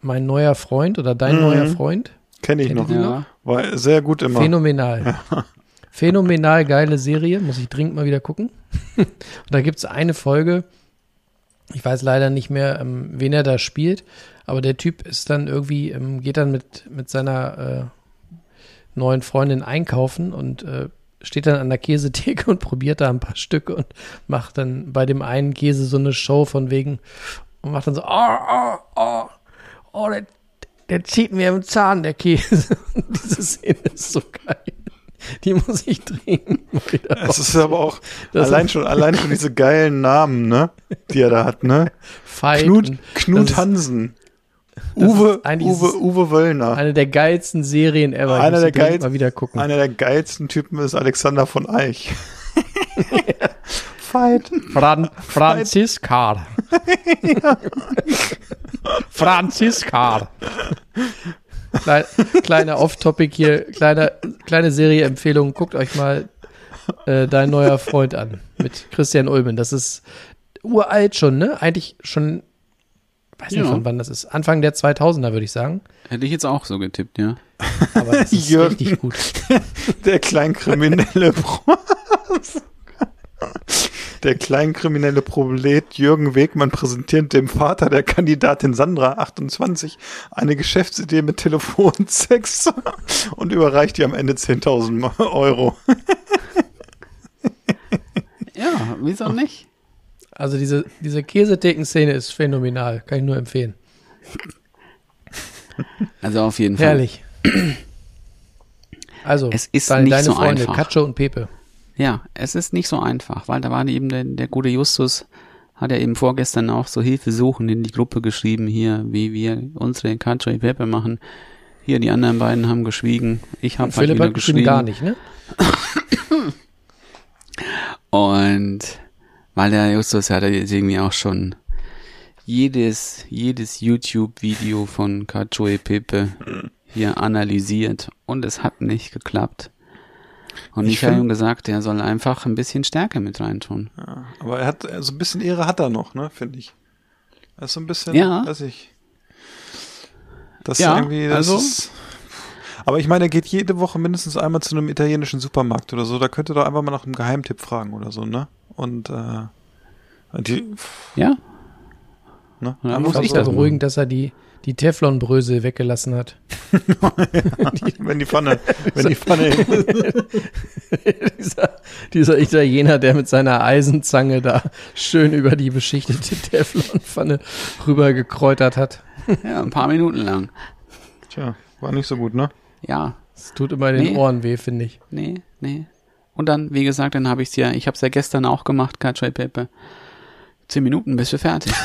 mein neuer Freund oder dein Mhm. neuer Freund? Kenne ich noch. Ja. War sehr gut immer. Phänomenal. [LAUGHS] Phänomenal geile Serie, muss ich dringend mal wieder gucken. [LAUGHS] Und da gibt's eine Folge, ich weiß leider nicht mehr, ähm, wen er da spielt, aber der Typ ist dann irgendwie, ähm, geht dann mit, mit seiner äh, neuen Freundin einkaufen und äh, steht dann an der Käsetheke [LAUGHS] und probiert da ein paar Stücke und macht dann bei dem einen Käse so eine Show von wegen und macht dann so, oh, oh, oh, oh, der, der zieht mir im Zahn, der Käse. [LAUGHS] Diese Szene ist so geil. Die muss ich wieder Es ist aber auch Das allein schon, allein schon diese geilen Namen, ne? Die er da hat, ne? Fight. Knut, Knut Hansen. das Uwe, Uwe, Uwe Wöllner. Eine der geilsten Serien ever. Einer der geilsten- mal wieder gucken. Einer der geilsten Typen ist Alexander von Eich. [LAUGHS] Fight. Fran Franziska. [LAUGHS] Franziska. Klein, kleiner Off-Topic hier, kleine, kleine Serie-Empfehlung. Guckt euch mal äh, dein neuer Freund an mit Christian Ulmen. Das ist uralt schon, ne? Eigentlich schon, weiß nicht Ja. von wann das ist. Anfang der 2000er, würde ich sagen. Hätte ich jetzt auch so getippt, ja. Aber das ist Jürgen. richtig gut. [LAUGHS] Der kleinkriminelle Der kleinkriminelle Prolet Jürgen Wegmann präsentiert dem Vater der Kandidatin Sandra 28 eine Geschäftsidee mit Telefonsex [LAUGHS] und überreicht ihr am Ende 10.000 Euro. [LAUGHS] Ja, wieso nicht? Also diese, diese Käsetheken-Szene ist phänomenal. Kann ich nur empfehlen. Also auf jeden Fall. Herrlich. [CLEARS THROAT] Also, Es ist deine, nicht deine so Freunde, einfach. Cacio und Pepe. Ja, es ist nicht so einfach, weil da war eben der, der gute Justus, hat er eben vorgestern auch so Hilfe suchen in die Gruppe geschrieben, hier, wie wir unsere Country Pepe machen. Hier, die anderen beiden haben geschwiegen. Ich habe halt wieder geschrieben geschwiegen. gar nicht, ne? [COUGHS] Und weil der Justus hat er jetzt irgendwie auch schon jedes, jedes YouTube-Video von Kachoe Pepe hier analysiert und es hat nicht geklappt. Und Ich ich, habe ihm gesagt, er soll einfach ein bisschen Stärke mit reintun. Ja, aber er hat, so also ein bisschen Ehre hat er noch, ne, finde ich. Er ist so ein bisschen, Ja. weiß ich. Das Ja, irgendwie, das also- ist, aber ich meine, er geht jede Woche mindestens einmal zu einem italienischen Supermarkt oder so. Da könnte doch einfach mal nach einem Geheimtipp fragen oder so, ne? Und, äh, die, Ja, ne? Ja, Einfach muss ich das beruhigend, dass er die, die Teflonbrösel weggelassen hat. [LAUGHS] wenn die Pfanne, wenn die Pfanne, [LAUGHS] dieser, dieser Italiener, der mit seiner Eisenzange da schön über die beschichtete Teflonpfanne rübergekräutert hat. ja, ein paar Minuten lang. tja, war nicht so gut, ne? Ja, Das tut immer in den Nee. Ohren weh, finde ich. nee, nee. Und dann, wie gesagt, dann habe ich es ja, ich habe es ja gestern auch gemacht, Kachoe Pepe. Zehn Minuten bist du fertig. [LAUGHS]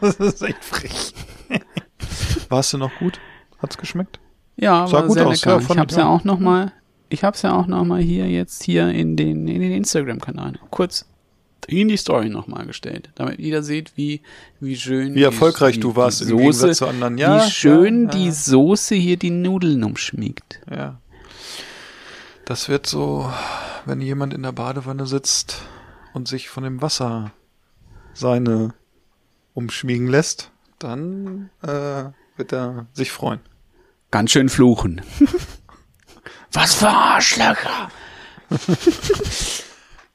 Das ist echt frech. Warst du noch gut? Hat's geschmeckt? Ja, Sah war gut sehr aus, lecker. ja, ich hab's ich ja auch. noch mal, ich hab's ja auch noch mal hier jetzt hier in den in den Instagram-Kanal kurz in die Story noch mal gestellt, damit jeder sieht, wie wie schön, Wie erfolgreich die, du warst die im Gegensatz Soße, zu anderen. Ja, wie schön ja, die ja. Soße hier die Nudeln umschmiegt. Ja. Das wird so, wenn jemand in der Badewanne sitzt und sich von dem Wasser seine umschmiegen lässt, dann äh, wird er sich freuen. Ganz schön fluchen. [LAUGHS] Was für Arschlöcher! [LAUGHS]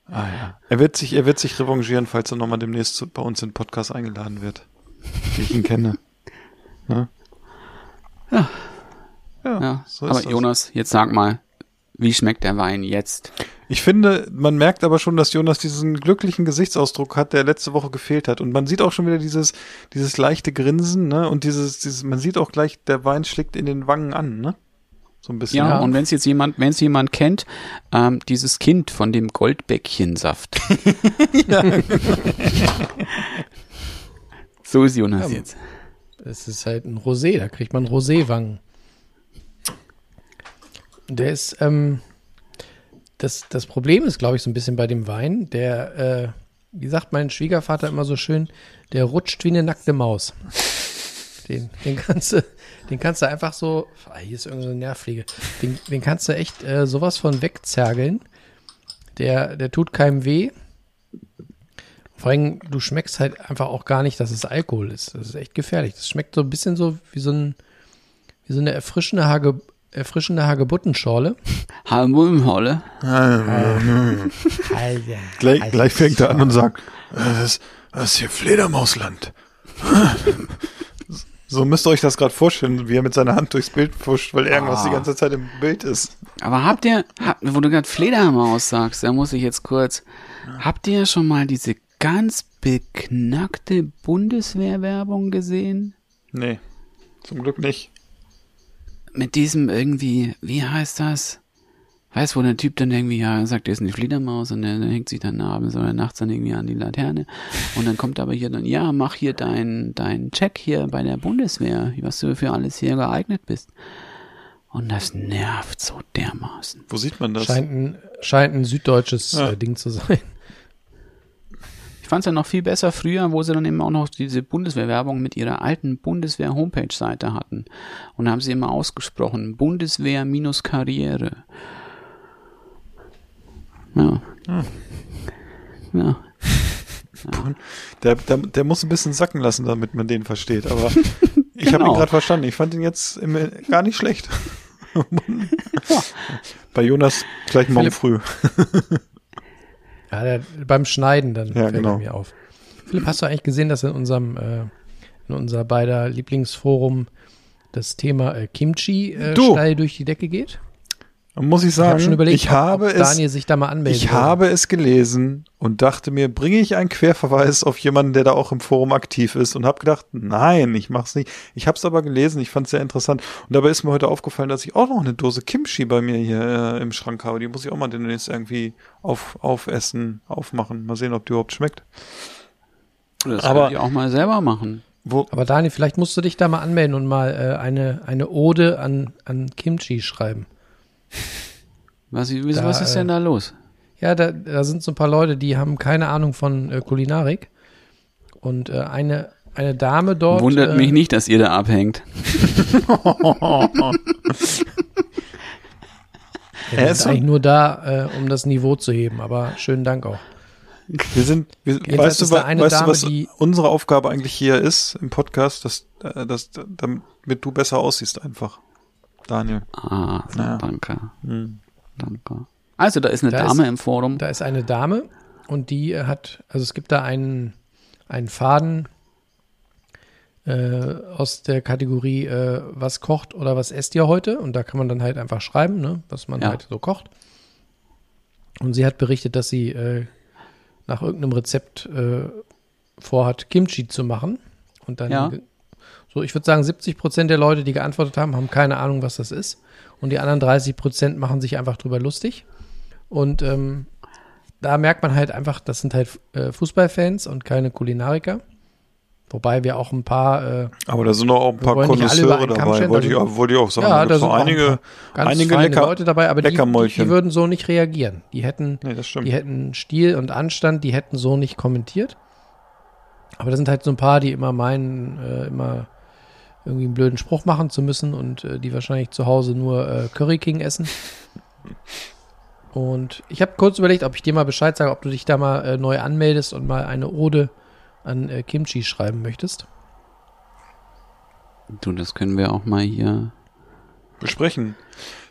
Er wird sich, er wird sich revanchieren, falls er nochmal demnächst bei uns in den Podcast eingeladen wird. Wie ich ihn kenne. [LAUGHS] Ja. Ja. Ja, so ist aber. Jonas, jetzt sag mal, wie schmeckt der Wein jetzt? Ich finde, man merkt aber schon, dass Jonas diesen glücklichen Gesichtsausdruck hat, der letzte Woche gefehlt hat. Und man sieht auch schon wieder dieses, dieses leichte Grinsen, ne? Und dieses, dieses, man sieht auch gleich, der Wein schlägt in den Wangen an, ne? So ein bisschen. Ja, Ja. und wenn es jetzt jemand, wenn es jemand kennt, ähm, dieses Kind von dem Goldbäckchensaft. [LAUGHS] so ist Jonas Ja. jetzt. Es ist halt ein Rosé, da kriegt man Roséwangen. Der ist, ähm, das, das Problem ist, glaube ich, so ein bisschen bei dem Wein, der, äh, wie sagt mein Schwiegervater immer so schön, der rutscht wie eine nackte Maus. Den, den kannst du, den kannst du einfach so, ah, hier ist irgendeine Nervpflege, den, den kannst du echt äh, sowas von wegzergeln. Der, der tut keinem weh. Vor allem, du schmeckst halt einfach auch gar nicht, dass es Alkohol ist. Das ist echt gefährlich. Das schmeckt so ein bisschen so wie so, ein, wie so eine erfrischende, Hage, erfrischende Hagebuttenschorle. [LAUGHS] Halbumholle. [LAUGHS] Gleich, gleich fängt er an und sagt, das ist, das ist hier Fledermausland. [LAUGHS] So müsst ihr euch das gerade vorstellen, wie er mit seiner Hand durchs Bild pfuscht, weil irgendwas Ah. die ganze Zeit im Bild ist. Aber habt ihr, habt, wo du gerade Fledermaus sagst, da muss ich jetzt kurz, habt ihr schon mal diese ganz beknackte Bundeswehrwerbung gesehen? Nee, zum Glück nicht. Mit diesem irgendwie, wie heißt das? Weißt wo der Typ dann irgendwie, ja, sagt, er ist eine Fledermaus und der, der hängt sich dann abends oder nachts dann irgendwie an die Laterne. Und dann kommt aber hier dann, ja, mach hier deinen dein Check hier bei der Bundeswehr, was du für alles hier geeignet bist. Und das nervt so dermaßen. Wo sieht man das? Scheint ein, scheint ein süddeutsches Ja. äh, Ding zu sein. Ich fand es ja noch viel besser früher, wo sie dann eben auch noch diese Bundeswehrwerbung mit ihrer alten Bundeswehr-Homepage-Seite hatten. Und da haben sie immer ausgesprochen, Bundeswehr minus Karriere. Ja. Ja. [LAUGHS] Der, der, der muss ein bisschen sacken lassen, damit man den versteht. Aber [LAUGHS] ich habe Genau. ihn gerade verstanden. Ich fand ihn jetzt im, gar nicht schlecht. [LAUGHS] Bei Jonas gleich morgen Philipp. früh. Ja, der, beim Schneiden dann Ja, fällt genau. er mir auf. Philipp, hast du eigentlich gesehen, dass in unserem, äh, in unser beider Lieblingsforum das Thema äh, Kimchi äh, steil durch die Decke geht? Und muss ich Ich sagen, habe schon überlegt, ich ob- habe ob es, Daniel sich da mal anmelden ich will. habe es gelesen und dachte mir, bringe ich einen Querverweis auf jemanden, der da auch im Forum aktiv ist und habe gedacht, nein, ich mach's nicht. Ich habe es aber gelesen, ich fand es sehr interessant und dabei ist mir heute aufgefallen, dass ich auch noch eine Dose Kimchi bei mir hier äh, im Schrank habe. Die muss ich auch mal demnächst irgendwie auf, aufessen, aufmachen. Mal sehen, ob die überhaupt schmeckt. Das Aber- könnt ihr auch mal selber machen. Wo, Aber Daniel, vielleicht musst du dich da mal anmelden und mal äh, eine, eine Ode an, an Kimchi schreiben. Was, Da, was ist denn äh, da los? Ja, da, da sind so ein paar Leute, die haben keine Ahnung von äh, Kulinarik. Und äh, eine, eine Dame dort. Wundert äh, mich nicht, dass ihr da abhängt. Ja, [LAUGHS] Er wir ist eigentlich nur da, äh, um das Niveau zu heben. Aber schönen Dank auch. Wir sind, wir, Jedenfalls weißt du, da weißt du, Dame, was die- unsere Aufgabe eigentlich hier ist im Podcast, dass, äh, dass, damit du besser aussiehst einfach. Daniel. Ah, so, Ja. danke. Hm. Danke. Also, da ist eine Da Dame ist- im Forum. Da ist eine Dame und die äh, hat, also es gibt da einen, einen Faden äh, aus der Kategorie, äh, was kocht oder was esst ihr heute? Und da kann man dann halt einfach schreiben, ne, was man Ja. halt so kocht. Und sie hat berichtet, dass sie äh, nach irgendeinem Rezept äh, vorhat, Kimchi zu machen. Und dann, Ja. So ich würde sagen, 70 Prozent der Leute, die geantwortet haben, haben keine Ahnung, was das ist. Und die anderen 30 Prozent machen sich einfach drüber lustig. Und ähm, da merkt man halt einfach, das sind halt äh, Fußballfans und keine Kulinariker. Wobei wir auch ein paar, äh, Aber da sind auch ein paar Konnoisseure Kamm dabei, wollte ich, auch- wollte ich auch sagen. ja, da da sind einige, ganz einige lecker, Leute dabei, aber die, die, würden so nicht reagieren. Die hätten, Nee, die hätten Stil und Anstand, die hätten so nicht kommentiert. Aber da sind halt so ein paar, die immer meinen, äh, immer irgendwie einen blöden Spruch machen zu müssen und äh, die wahrscheinlich zu Hause nur äh, Curry King essen. Und ich habe kurz überlegt, ob ich dir mal Bescheid sage, ob du dich da mal äh, neu anmeldest und mal eine Ode an äh, Kimchi schreiben möchtest. Du, das können wir auch mal hier. besprechen.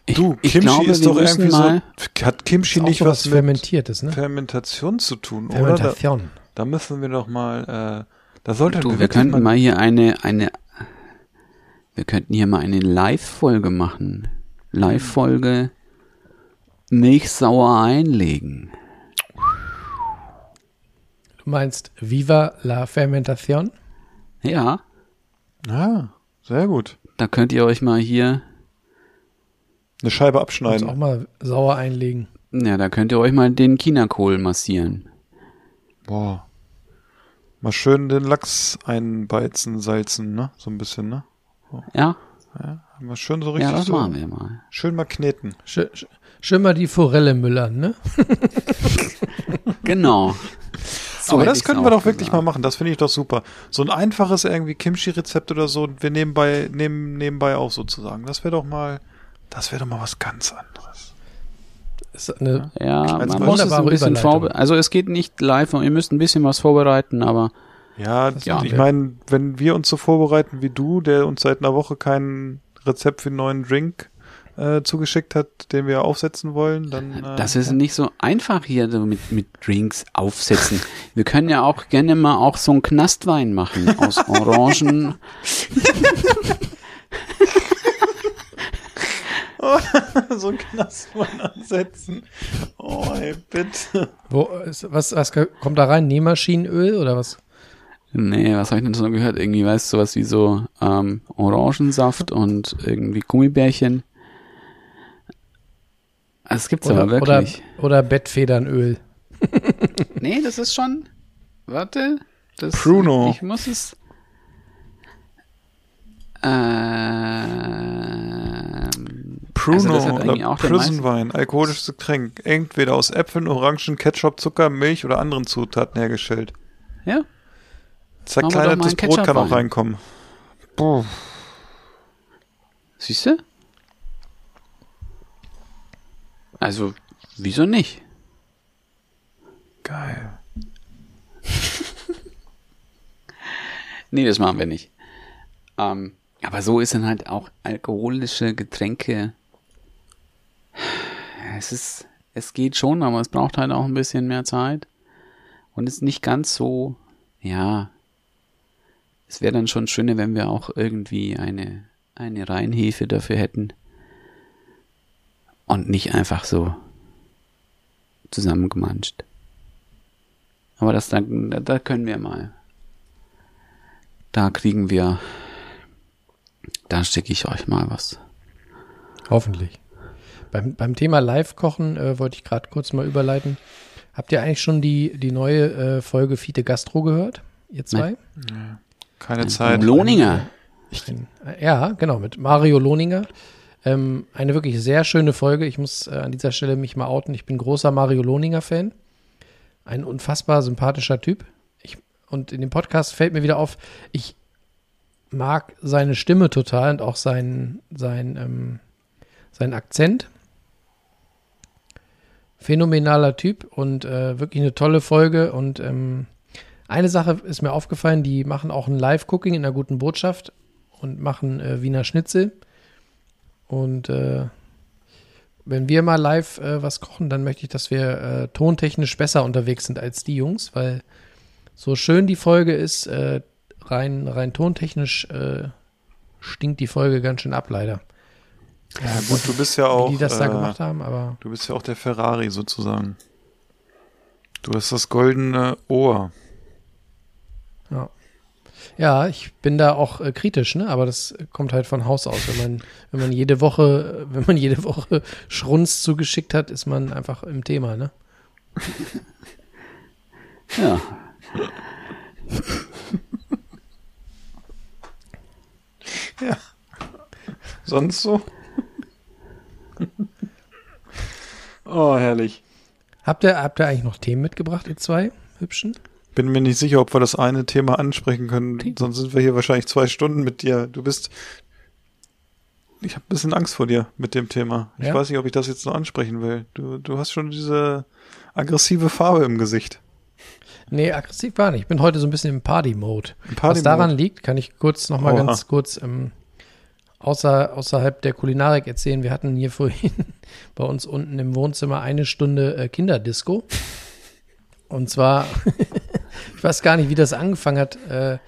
Ich, Du, ich Kimchi glaube, ist doch irgendwie mal. so, hat Kimchi nicht was mit Fermentiertes, ne? Fermentation zu tun, oder? Da, Fermentation. da müssen wir doch mal, äh, da sollte Du, wir könnten mal hier eine, eine, wir könnten hier mal eine Live-Folge machen. Live-Folge Milch sauer einlegen. Du meinst Viva la Fermentation? Ja, Ja, sehr gut. da könnt ihr euch mal hier, Eine Scheibe abschneiden. auch mal sauer einlegen. ja, da könnt ihr euch mal den Chinakohl massieren. Boah. Mal schön den Lachs einbeizen, salzen, ne? So ein bisschen, ne? Ja, Mal schön so richtig ja, das so. machen wir mal. Schön mal kneten. Schön, schön mal die Forelle müllern, ne? [LAUGHS] Genau. So Aber das ich's könnten wir doch wirklich gesagt. mal machen. Das finde ich doch super. So ein einfaches irgendwie Kimchi-Rezept oder so. und Wir nebenbei, nehmen nebenbei auch sozusagen. Das wäre doch mal, das wäre doch mal was ganz anderes. Ist eine, Ja, man muss es ein bisschen vorbereiten. Also es geht nicht live und ihr müsst ein bisschen was vorbereiten, aber Ja, Ja. ich meine, wenn wir uns so vorbereiten wie du, der uns seit einer Woche kein Rezept für einen neuen Drink äh, zugeschickt hat, den wir aufsetzen wollen, dann äh, das ist nicht so einfach hier so mit, mit Drinks aufsetzen. Wir können ja auch gerne mal auch so einen Knastwein machen aus [LAUGHS] Orangen. [LAUGHS] so ein Knastmann ansetzen. Oh, ey, bitte. wo, ist, was, was kommt da rein? Nähmaschinenöl oder was? Nee, was habe ich denn so gehört? Irgendwie, weißt du, sowas wie so ähm, Orangensaft und irgendwie Gummibärchen. Das gibt's aber Oder, oder, wirklich. oder Bettfedernöl. [LAUGHS] Nee, das ist schon. Warte. Das, Pruno. Ich muss es. Ähm, Pruno Also oder auch der Prison Wine, alkoholisches Getränk, entweder aus Äpfeln, Orangen, Ketchup, Zucker, Milch oder anderen Zutaten hergestellt. ja. Zerkleinertes Brot kann auch reinkommen. Boah. Siehst du? Also, wieso nicht? Geil. [LAUGHS] Nee, das machen wir nicht. Ähm, aber so ist dann halt auch alkoholische Getränke. Es ist, es geht schon, aber es braucht halt auch ein bisschen mehr Zeit. Und ist nicht ganz so, ja. Es wäre dann schon schöner, wenn wir auch irgendwie eine, eine Reinhefe dafür hätten. Und nicht einfach so zusammengemanscht. Aber das dann, da, da können wir mal. Da kriegen wir, da schicke ich euch mal was. Hoffentlich. Beim, beim Thema Live-Kochen äh, wollte ich gerade kurz mal überleiten. Habt ihr eigentlich schon die, die neue äh, Folge Fiete Gastro gehört? Ihr zwei? Keine Zeit. Lohninger. Ein, äh, ja, genau, mit Mario Lohninger. Ähm, eine wirklich sehr schöne Folge. Ich muss äh, an dieser Stelle mich mal outen. Ich bin großer Mario Lohninger-Fan. Ein unfassbar sympathischer Typ. Ich, und in dem Podcast fällt mir wieder auf, ich mag seine Stimme total und auch seinen, sein, ähm, seinen Akzent. Phänomenaler Typ und äh, wirklich eine tolle Folge. Und ähm, eine Sache ist mir aufgefallen, die machen auch ein Live-Cooking in einer guten Botschaft und machen äh, Wiener Schnitzel. Und äh, wenn wir mal live äh, was kochen, dann möchte ich, dass wir äh, tontechnisch besser unterwegs sind als die Jungs, weil so schön die Folge ist, äh, rein, rein tontechnisch äh, stinkt die Folge ganz schön ab, leider. Ja, gut, du bist ja auch. Wie die das da gemacht haben, aber Du bist ja auch der Ferrari sozusagen. Du hast das goldene Ohr. Ja. Ja, ich bin da auch äh, kritisch, ne? Aber das kommt halt von Haus aus. Wenn man, wenn man jede Woche, wenn man jede Woche Schrunz zugeschickt hat, ist man einfach im Thema, ne? [LAUGHS] Ja. Sonst so? [LAUGHS] oh, herrlich. Habt ihr, habt ihr eigentlich noch Themen mitgebracht, ihr zwei Hübschen? Bin mir nicht sicher, ob wir das eine Thema ansprechen können. Sonst sind wir hier wahrscheinlich zwei Stunden mit dir. Du bist. Ich habe ein bisschen Angst vor dir mit dem Thema. Ich Ja? weiß nicht, ob ich das jetzt noch ansprechen will. Du, du hast schon diese aggressive Farbe im Gesicht. Nee, aggressiv war nicht. Ich bin heute so ein bisschen im Party-Mode. Party Was daran liegt, kann ich kurz noch mal Oha. ganz kurz ähm, außer, außerhalb der Kulinarik erzählen. Wir hatten hier [LAUGHS] vorhin bei uns unten im Wohnzimmer eine Stunde äh, Kinderdisco. Und zwar, [LAUGHS] ich weiß gar nicht, wie das angefangen hat. Äh,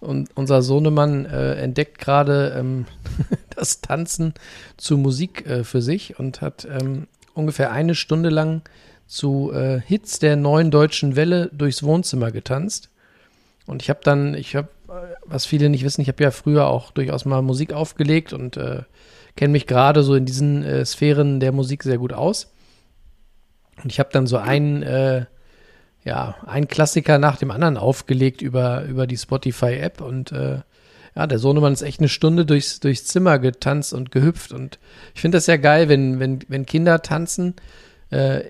und unser Sohnemann äh, entdeckt gerade ähm, [LAUGHS] das Tanzen zu Musik äh, für sich und hat ähm, ungefähr eine Stunde lang zu Hits der neuen deutschen Welle durchs Wohnzimmer getanzt. Und ich habe dann, ich habe, was viele nicht wissen, ich habe ja früher auch durchaus mal Musik aufgelegt und kenne mich gerade so in diesen Sphären der Musik sehr gut aus. Und ich habe dann so einen, äh, ja, einen Klassiker nach dem anderen aufgelegt über, über die Spotify-App und äh, ja, der Sohnemann ist echt eine Stunde durchs, durchs Zimmer getanzt und gehüpft und ich finde das ja geil, wenn, wenn, wenn Kinder tanzen. Äh,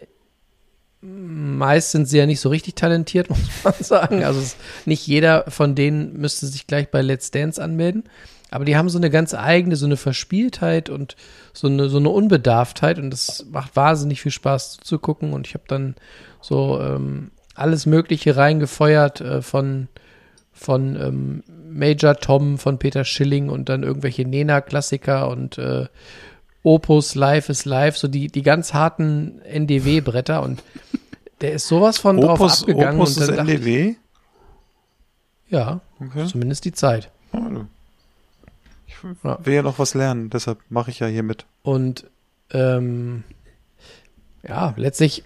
meist sind sie ja nicht so richtig talentiert, [LAUGHS] muss man sagen. Also es, nicht jeder von denen müsste sich gleich bei Let's Dance anmelden. Aber die haben so eine ganz eigene, so eine Verspieltheit und so eine, so eine Unbedarftheit und das macht wahnsinnig viel Spaß zuzugucken. Und ich habe dann so ähm, alles Mögliche reingefeuert äh, von, von ähm, Major Tom, von Peter Schilling und dann irgendwelche Nena-Klassiker und äh, Opus Life is Life, so die, die ganz harten NDW-Bretter und der ist sowas von drauf Opus, abgegangen. Opus und ist dann ich, NDW? ja, Okay. zumindest die Zeit. Ich will ja noch was lernen, deshalb mache ich ja hier mit. Und ähm, ja, letztlich,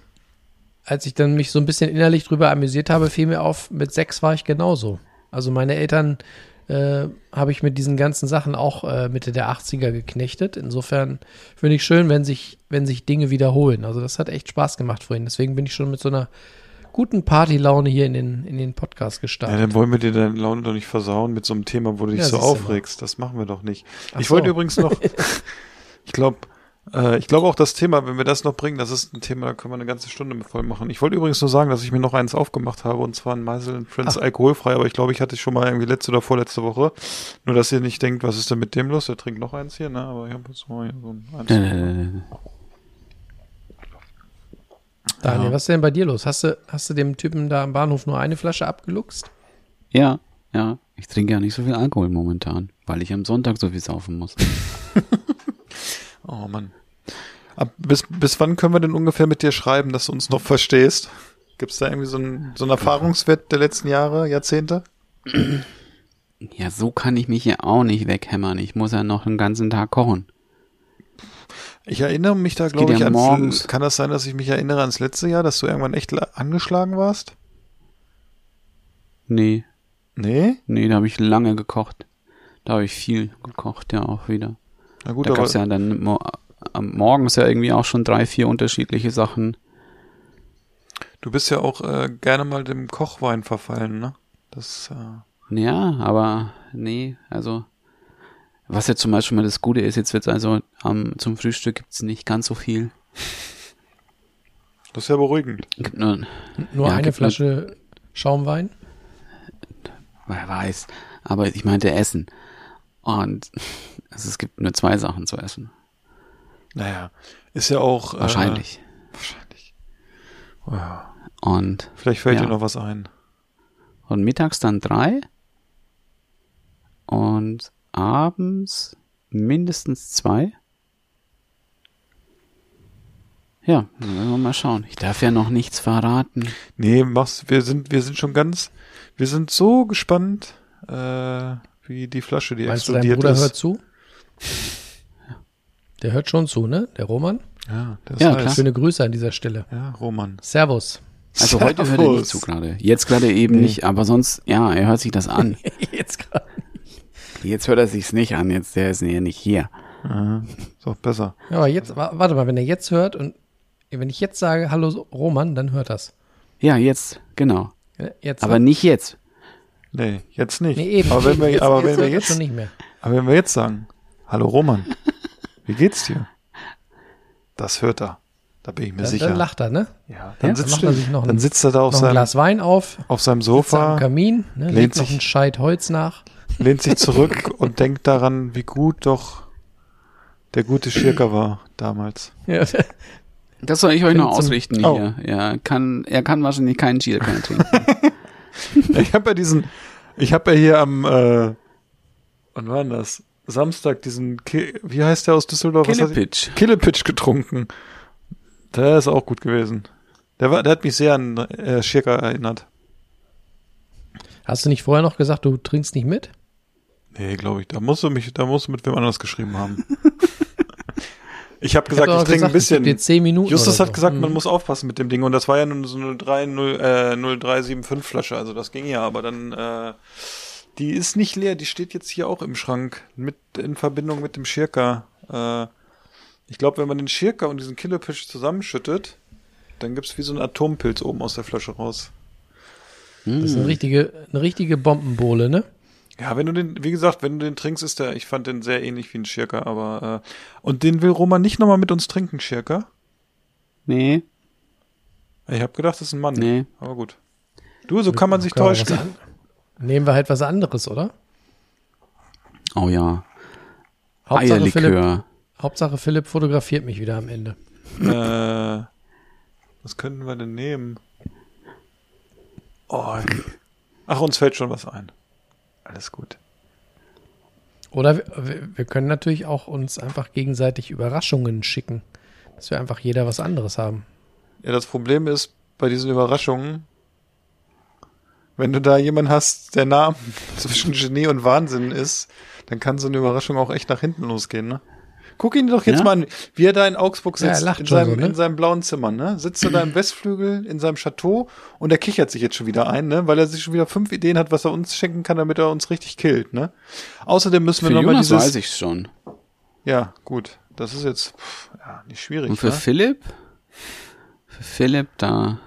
als ich dann mich so ein bisschen innerlich drüber amüsiert habe, fiel mir auf, mit sechs war ich genauso. Also meine Eltern äh, habe ich mit diesen ganzen Sachen auch äh, Mitte der 80er geknechtet. Insofern finde ich schön, wenn sich, wenn sich Dinge wiederholen. Also das hat echt Spaß gemacht vorhin. Deswegen bin ich schon mit so einer guten Partylaune hier in den, in den Podcast Ja, gestartet. dann wollen wir dir deine Laune doch nicht versauen mit so einem Thema, wo du dich Ja, so aufregst. Das machen wir doch nicht. Ach ich so. wollte übrigens noch, [LAUGHS] ich glaube, äh, ich glaube auch das Thema, wenn wir das noch bringen, das ist ein Thema, da können wir eine ganze Stunde mit voll machen. Ich wollte übrigens nur sagen, dass ich mir noch eins aufgemacht habe und zwar ein Meisel Friends alkoholfrei, aber ich glaube, ich hatte es schon mal irgendwie letzte oder vorletzte Woche. Nur, dass ihr nicht denkt, was ist denn mit dem los? Der trinkt noch eins hier, ne? Aber ich habe jetzt mal hier so ein eins. Äh, Daniel, Ja. was ist denn bei dir los? Hast du, hast du dem Typen da am Bahnhof nur eine Flasche abgeluchst? ja, ja. Ich trinke ja nicht so viel Alkohol momentan, weil ich am Sonntag so viel saufen muss. [LAUGHS] Oh Mann. Ab, bis, bis wann können wir denn ungefähr mit dir schreiben, dass du uns noch verstehst? Gibt's da irgendwie so einen, so einen Erfahrungswert der letzten Jahre, Jahrzehnte? Ja, so kann ich mich ja auch nicht weghämmern. Ich muss ja noch den ganzen Tag kochen. Ich erinnere mich da, glaube ich, ja ans, morgens. kann das sein, dass ich mich erinnere ans letzte Jahr, dass du irgendwann echt la- angeschlagen warst? Nee, Nee? nee, da habe ich lange gekocht. Da habe ich viel gekocht, ja auch wieder. Na gut, da aber gab's ja dann am morgens ja irgendwie auch schon drei, vier unterschiedliche Sachen. du bist ja auch äh, gerne mal dem Kochwein verfallen, ne? Das, äh, Ja, aber nee, also was jetzt zum Beispiel mal das Gute ist, jetzt wird's also am zum Frühstück gibt's nicht ganz so viel. das ist ja beruhigend. Gibt nur, Nur Ja, eine gibt nur- Flasche Schaumwein? wer weiß, aber ich meinte Essen. Und [LAUGHS] also es gibt nur zwei Sachen zu essen. Naja, ist ja auch... Wahrscheinlich. Äh, wahrscheinlich. Ja, Und, vielleicht fällt Ja. dir noch was ein. und mittags dann drei. Und abends mindestens zwei. Ja, dann werden wir mal schauen. Ich darf ja noch nichts verraten. Nee, mach's, wir sind, wir sind schon ganz, wir sind so gespannt, äh, wie die Flasche, die Meinst du, dein explodiert Bruder ist. hört zu? Der hört schon zu, ne? Der Roman? Ja, das Ja, heißt, klar. Schöne Grüße an dieser Stelle. Ja, Roman. Servus. Also heute hört er nicht zu gerade. Jetzt gerade eben Nee. nicht, aber sonst, ja, er hört sich das an. [LAUGHS] Jetzt gerade. Jetzt hört er sich's nicht an, jetzt der ist ja nicht hier. Aha, auch besser. Ja, aber jetzt, wa- warte mal, wenn er jetzt hört und wenn ich jetzt sage, hallo Roman, dann hört das. Ja, jetzt, genau. Jetzt, Aber nicht jetzt. Nee, jetzt nicht. nee, eben. aber wenn wir, jetzt, aber jetzt wenn wir jetzt, schon nicht mehr. Aber wenn wir jetzt sagen, hallo Roman, wie geht's dir? Das hört er. Da bin ich mir Dann, sicher. dann lacht er, ne? ja, dann, Ja, sitzt, dann macht er sich noch ein- dann sitzt er da auf Noch ein seinem, Glas Wein auf, auf seinem sitzt er am Sofa, Kamin, ne, lehnt legt noch sich- ein Scheit Holz nach. lehnt sich zurück und denkt daran, wie gut doch der gute Schirker war damals. Ja, Das soll ich euch noch ausrichten Oh. hier. Ja, kann, er kann wahrscheinlich keinen Gierkein trinken. [LAUGHS] Ich habe ja diesen, ich habe ja hier am, äh, wann war denn das? Samstag diesen, Ki wie heißt der aus Düsseldorf? Killepitch. Killepitch getrunken. Der ist auch gut gewesen. Der war, der hat mich sehr an äh, Schirker erinnert. Hast du nicht vorher noch gesagt, du trinkst nicht mit? Nee, glaube ich. Da musst du mich, da musst du mit wem anders geschrieben haben. [LAUGHS] ich habe gesagt, hab ich, trinke ein bisschen. Ich dir zehn Minuten Justus oder hat so. gesagt, man Mhm. muss aufpassen mit dem Ding. Und das war ja nur so eine 3, 0, äh, 0375 Flasche. Also das ging ja, aber dann, äh, die ist nicht leer. Die steht jetzt hier auch im Schrank. Mit, in Verbindung mit dem Schirka. Äh, ich glaube, wenn man den Schirka und diesen Killerfisch zusammenschüttet, dann gibt's wie so einen Atompilz oben aus der Flasche raus. Das ist eine richtige, eine richtige Bombenbohle, ne? Ja, wenn du den, wie gesagt, wenn du den trinkst, ist der, ich fand den sehr ähnlich wie ein Schirka, aber, äh, und den will Roman nicht nochmal mit uns trinken, Schirka? Nee, Ich habe gedacht, das ist ein Mann. nee. Aber gut. Du, so kann man sich täuschen. Nehmen wir halt was anderes, oder? Oh ja. Hauptsache Philipp, Eierlikör. Hauptsache Philipp fotografiert mich wieder am Ende. Äh, was könnten wir denn nehmen? Oh, ach, uns fällt schon was ein. Alles gut. Oder wir, wir- wir können natürlich auch uns einfach gegenseitig Überraschungen schicken. Dass wir einfach jeder was anderes haben. Ja, das Problem ist bei diesen Überraschungen, wenn du da jemanden hast, der nah [LAUGHS] zwischen Genie und Wahnsinn ist, dann kann so eine Überraschung auch echt nach hinten losgehen, ne? Guck ihn doch jetzt Ja? mal an, wie er da in Augsburg Ja, er sitzt, lacht in, seinem, so, ne? in seinem blauen Zimmer, ne? Sitzt er da im Westflügel in seinem Chateau und er kichert sich jetzt schon wieder ein, ne? Weil er sich schon wieder fünf Ideen hat, was er uns schenken kann, damit er uns richtig killt, ne? Außerdem müssen Für wir nochmal Jonas dieses. weiß ich schon. Ja, gut. Das ist jetzt pff, ja, nicht schwierig. Und für ne? Philipp? Für Philipp, da.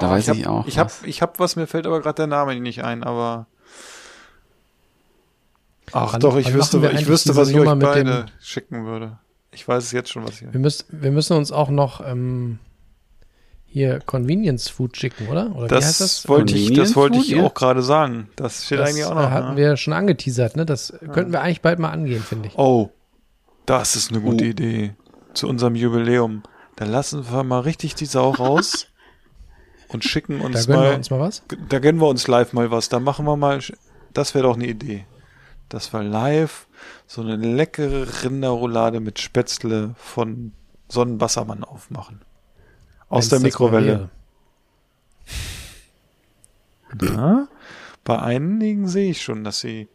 Da Oh, weiß ich, hab, auch. Ich habe was. ich hab was, mir fällt aber gerade der Name nicht ein, aber. Ach Wann- doch, ich wüsste, ich wüsste, was ich Nummer euch mit beide dem- schicken würde. Ich weiß es jetzt schon, was ich. Wir müssen, wir müssen uns auch noch ähm, hier Convenience Food schicken, oder? Oder wie heißt Das, das? wollte ich, das wollte ich Food, ja? auch gerade sagen. Das steht das eigentlich auch äh, noch. hatten ne? wir schon angeteasert, ne? Das könnten wir eigentlich bald mal angehen, finde ich. Oh, das ist eine gute Oh. Idee. Zu unserem Jubiläum. Da lassen wir mal richtig die Sau raus [LAUGHS] und schicken Da uns gönnen mal. uns mal was. Da gönnen wir uns live mal was. Da machen wir mal. Das wäre doch eine Idee. Das war live so eine leckere Rinderroulade mit Spätzle von Sonnenwassermann aufmachen. Aus Wenn's der Mikrowelle. Ja, bei einigen sehe ich schon, dass sie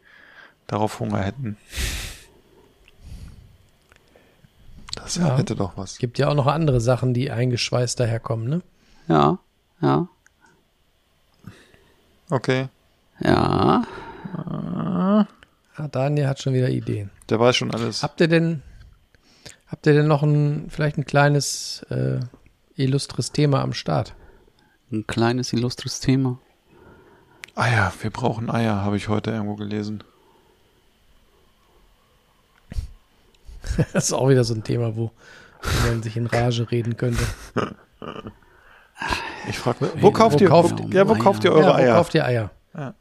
darauf Hunger hätten. Das Ja. hätte doch was. Gibt ja auch noch andere Sachen, die eingeschweißt daherkommen, ne? Ja, ja, Okay. ja. Ah, Daniel hat schon wieder Ideen. Der weiß schon alles. Habt ihr denn, habt ihr denn noch ein, vielleicht ein kleines, äh, illustres Thema am Start? Ein kleines, illustres Thema. Eier, wir brauchen Eier, habe ich heute irgendwo gelesen. [LAUGHS] Das ist auch wieder so ein Thema, wo, wo man sich in Rage reden könnte. [LAUGHS] Ich frage, wo kauft wo ihr, kauft wo, ja, wo Eier? kauft ihr eure ja, wo Eier? kauft ihr Eier? Ja.